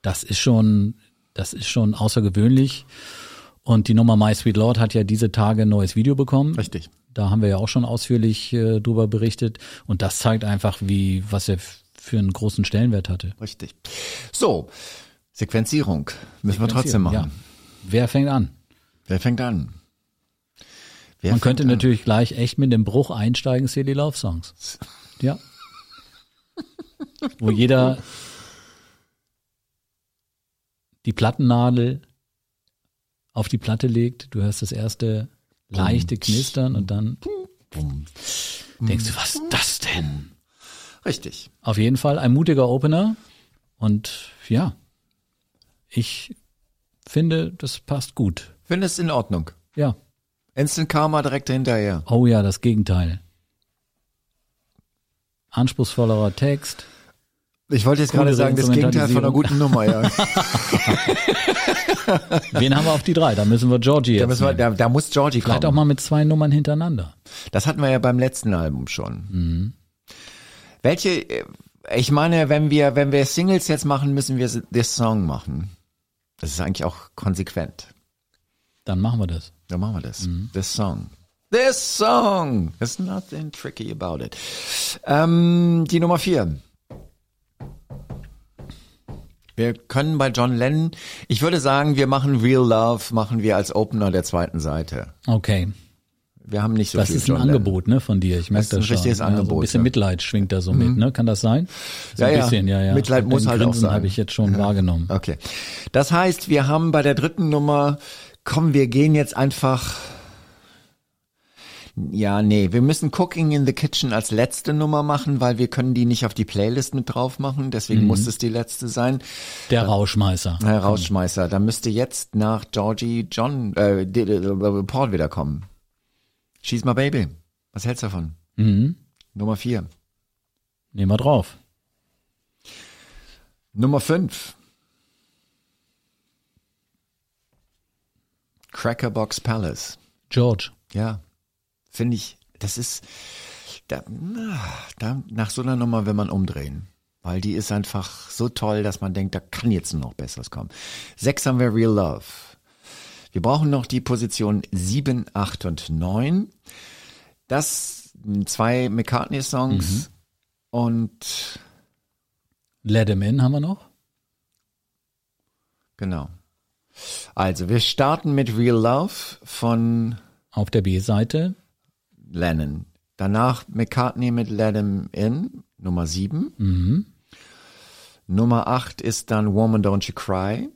das ist schon, das ist schon außergewöhnlich. Und die Nummer My Sweet Lord hat ja diese Tage ein neues Video bekommen. Richtig. Da haben wir ja auch schon ausführlich äh, drüber berichtet. Und das zeigt einfach, wie, was er für einen großen Stellenwert hatte. Richtig. So, Sequenzierung müssen wir trotzdem machen. Ja. Wer fängt an? Wer fängt an? Wer Man fängt könnte an? natürlich gleich echt mit dem Bruch einsteigen, Silly Love Songs. (laughs) Ja. Wo jeder die Plattennadel auf die Platte legt, du hörst das erste leichte Knistern und dann denkst du, was ist das denn? Richtig. Auf jeden Fall ein mutiger Opener und ja, ich finde, das passt gut. Finde es in Ordnung. Ja. Instant Karma direkt hinterher. Oh ja, das Gegenteil. Anspruchsvollerer Text. Ich wollte jetzt gerade sagen, das Gegenteil von einer guten Nummer, ja. (laughs) Wen haben wir auf die drei? Da müssen wir Georgie da, jetzt. wir, da, da muss Georgie Vielleicht auch kommen. mal mit zwei Nummern hintereinander. Das hatten wir ja beim letzten Album schon. Mhm. Welche, äh, ich meine, wenn wir, wenn wir Singles jetzt machen, müssen wir this Song machen. Das ist eigentlich auch konsequent. Dann machen wir das. Dann machen wir das. Mhm. This Song. This Song. There's nothing tricky about it. Ähm, die Nummer vier. Wir können bei John Lennon, ich würde sagen, wir machen Real Love, machen wir als Opener der zweiten Seite. Okay. Wir haben nicht so Das viel ist John ein Angebot, ne, von dir. Ich merke Das das, ist ein schon. richtiges Ja, So ein Angebot, bisschen ja. Mhm. Mitleid schwingt da so mit, ne? Kann das sein? So Ja, ein ja. bisschen, ja, ja. Mitleid muss halt auch Grinsen sein. habe ich jetzt schon wahrgenommen. Okay. Das heißt, wir haben bei der dritten Nummer, komm, wir gehen jetzt einfach. Ja, nee, wir müssen Cooking in the Kitchen als letzte Nummer machen, weil wir können die nicht auf die Playlist mit drauf machen, deswegen Mhm. muss es die letzte sein. Der Rauschmeißer. Herr Rausschmeißer, da müsste jetzt nach Georgie John, äh, D- Paul wieder kommen. She's my baby. Was hältst du davon? Mhm. Nummer vier. Nehmen wir drauf. Nummer fünf. Crackerbox Palace. George. Ja, finde ich, das ist, da, da, nach so einer Nummer will man umdrehen. Weil die ist einfach so toll, dass man denkt, da kann jetzt noch Besseres kommen. Sechs haben wir Real Love. Wir brauchen noch die Position sieben, acht und neun. Das sind zwei McCartney-Songs und Let him in haben wir noch. genau. Also, wir starten mit Real Love von Auf der B-Seite Lennon. Danach McCartney mit Let 'Em In, Nummer 7. Nummer 8 ist dann Woman Don't You Cry.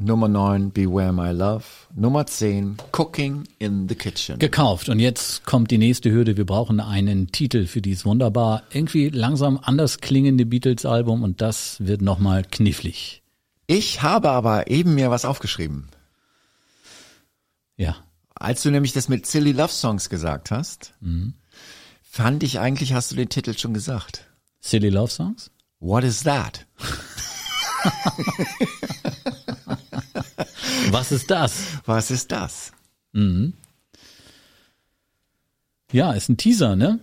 Nummer 9 Beware My Love. Nummer 10 Cooking in the Kitchen. gekauft. Und jetzt kommt die nächste Hürde. Wir brauchen einen Titel für dieses wunderbar, irgendwie langsam anders klingende Beatles-Album und das wird nochmal knifflig. Ich habe aber eben mir was aufgeschrieben. Ja. Als du nämlich das mit Silly Love Songs gesagt hast, fand ich eigentlich, hast du den Titel schon gesagt. Silly Love Songs? What is that? (laughs) Was ist das? Was ist das? Ja, ist ein Teaser, ne?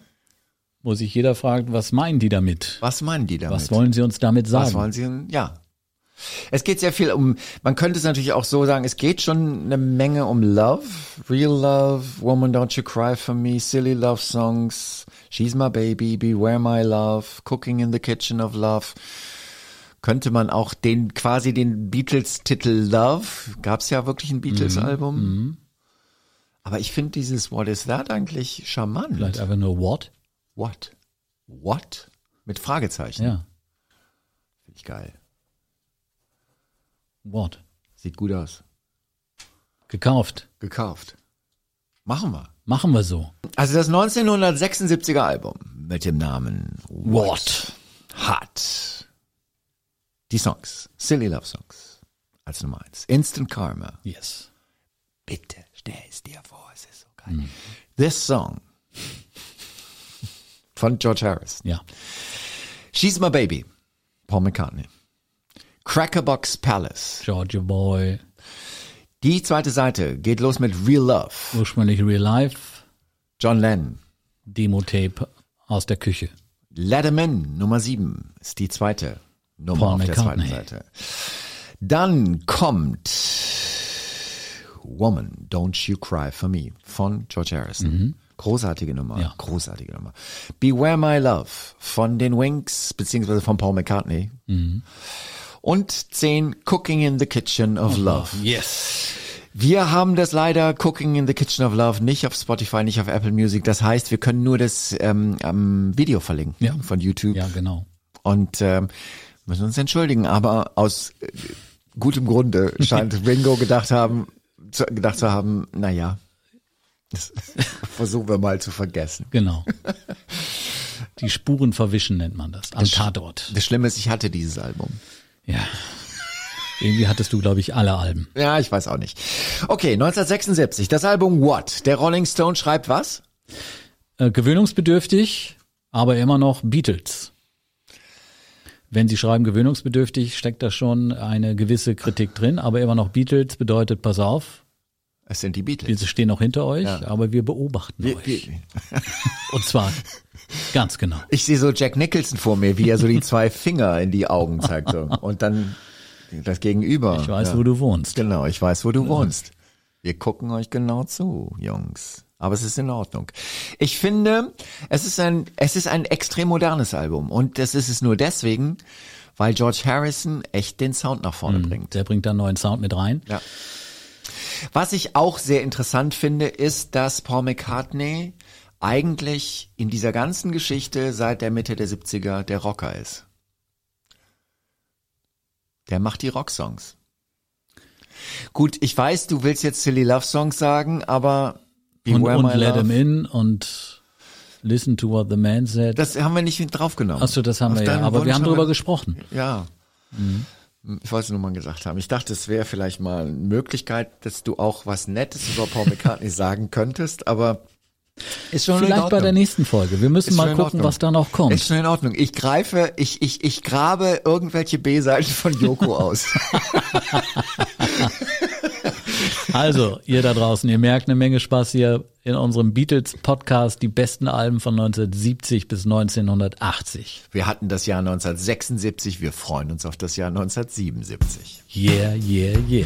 Wo sich jeder fragt, was meinen die damit? Was meinen die damit? Was wollen sie uns damit sagen? Was wollen sie? Ja. Es geht sehr viel um, man könnte es natürlich auch so sagen, es geht schon eine Menge um Love, Real Love, Woman Don't You Cry For Me, Silly Love Songs, She's My Baby, Beware My Love, Cooking in the Kitchen of Love. Könnte man auch den, quasi den Beatles-Titel Love, gab's ja wirklich ein Beatles-Album. Aber ich finde dieses What is that eigentlich charmant. Vielleicht einfach nur What? What? What? Mit Fragezeichen. Ja. Finde ich geil. What? Sieht gut aus. Gekauft. Gekauft. Machen wir. Machen wir so. Also das 1976er Album mit dem Namen What hat die Songs, Silly Love Songs als Nummer eins. Instant Karma. Yes. Bitte stell es dir vor, es ist so geil. This Song von George Harris. Ja. She's My Baby, Paul McCartney. Crackerbox Palace. Georgia Boy. Die zweite Seite geht los mit Real Love. Ursprünglich Real Life. John Lennon. Demo-Tape aus der Küche. Let 'em In, Nummer 7, ist die zweite Nummer Paul auf der McCartney. zweiten Seite. Dann kommt Woman, Don't You Cry For Me von George Harrison. Großartige Nummer, Mhm. Ja. großartige Nummer. Beware My Love von den Wings, beziehungsweise von Paul McCartney. Mhm. Und 10 Cooking in the Kitchen of Love. Yes. Wir haben das leider Cooking in the Kitchen of Love nicht auf Spotify, nicht auf Apple Music. Das heißt, wir können nur das ähm, am Video verlinken Ja. von YouTube. Ja, genau. Und ähm, müssen uns entschuldigen, aber aus äh, gutem Grunde scheint (laughs) Ringo gedacht haben, zu, gedacht zu haben, na ja, das (laughs) versuchen wir mal zu vergessen. Genau. (laughs) Die Spuren verwischen nennt man das. Am Tatort. Das Schlimme ist, ich hatte dieses Album. Ja. Irgendwie hattest du, glaube ich, alle Alben. Ja, ich weiß auch nicht. Okay, 1976, das Album What? Der Rolling Stone schreibt was? Äh, gewöhnungsbedürftig, aber immer noch Beatles. Wenn Sie schreiben gewöhnungsbedürftig, steckt da schon eine gewisse Kritik drin, aber immer noch Beatles bedeutet, pass auf, Es sind die Beatles. wir stehen noch hinter euch, Ja. aber wir beobachten Wir- euch. wir- Und zwar (laughs) ganz genau. Ich sehe so Jack Nicholson vor mir, wie er so die (laughs) zwei Finger in die Augen zeigt. So. Und dann das Gegenüber. Ich weiß, ja. wo du wohnst. Genau, ich weiß, wo du wohnst. Wir gucken euch genau zu, Jungs. Aber es ist in Ordnung. Ich finde, es ist ein, es ist ein extrem modernes Album. Und das ist es nur deswegen, weil George Harrison echt den Sound nach vorne bringt. Der bringt da einen neuen Sound mit rein. Ja. Was ich auch sehr interessant finde, ist, dass Paul McCartney eigentlich in dieser ganzen Geschichte seit der Mitte der 70er der Rocker ist. Der macht die Rocksongs. Gut, ich weiß, du willst jetzt Silly Love Songs sagen, aber Und, Beware und My Let Him In und Listen to What the Man Said. das haben wir nicht draufgenommen. Achso, das haben Auf wir ja. Aber Wunsch wir haben wir- gesprochen. Ja. Ich wollte es nur mal gesagt haben. Ich dachte, es wäre vielleicht mal eine Möglichkeit, dass du auch was Nettes über Paul McCartney (laughs) sagen könntest, aber ist schon in Vielleicht bei der nächsten Folge. Wir müssen Ist mal gucken, was da noch kommt. Ist schon in Ordnung. Ich greife, ich, ich, ich grabe irgendwelche B-Seiten von Joko (laughs) aus. (laughs) Also, ihr da draußen, ihr merkt eine Menge Spaß hier in unserem Beatles-Podcast, die besten Alben von 1970 bis 1980. Wir hatten das Jahr 1976, wir freuen uns auf das Jahr 1977. Yeah, yeah, yeah.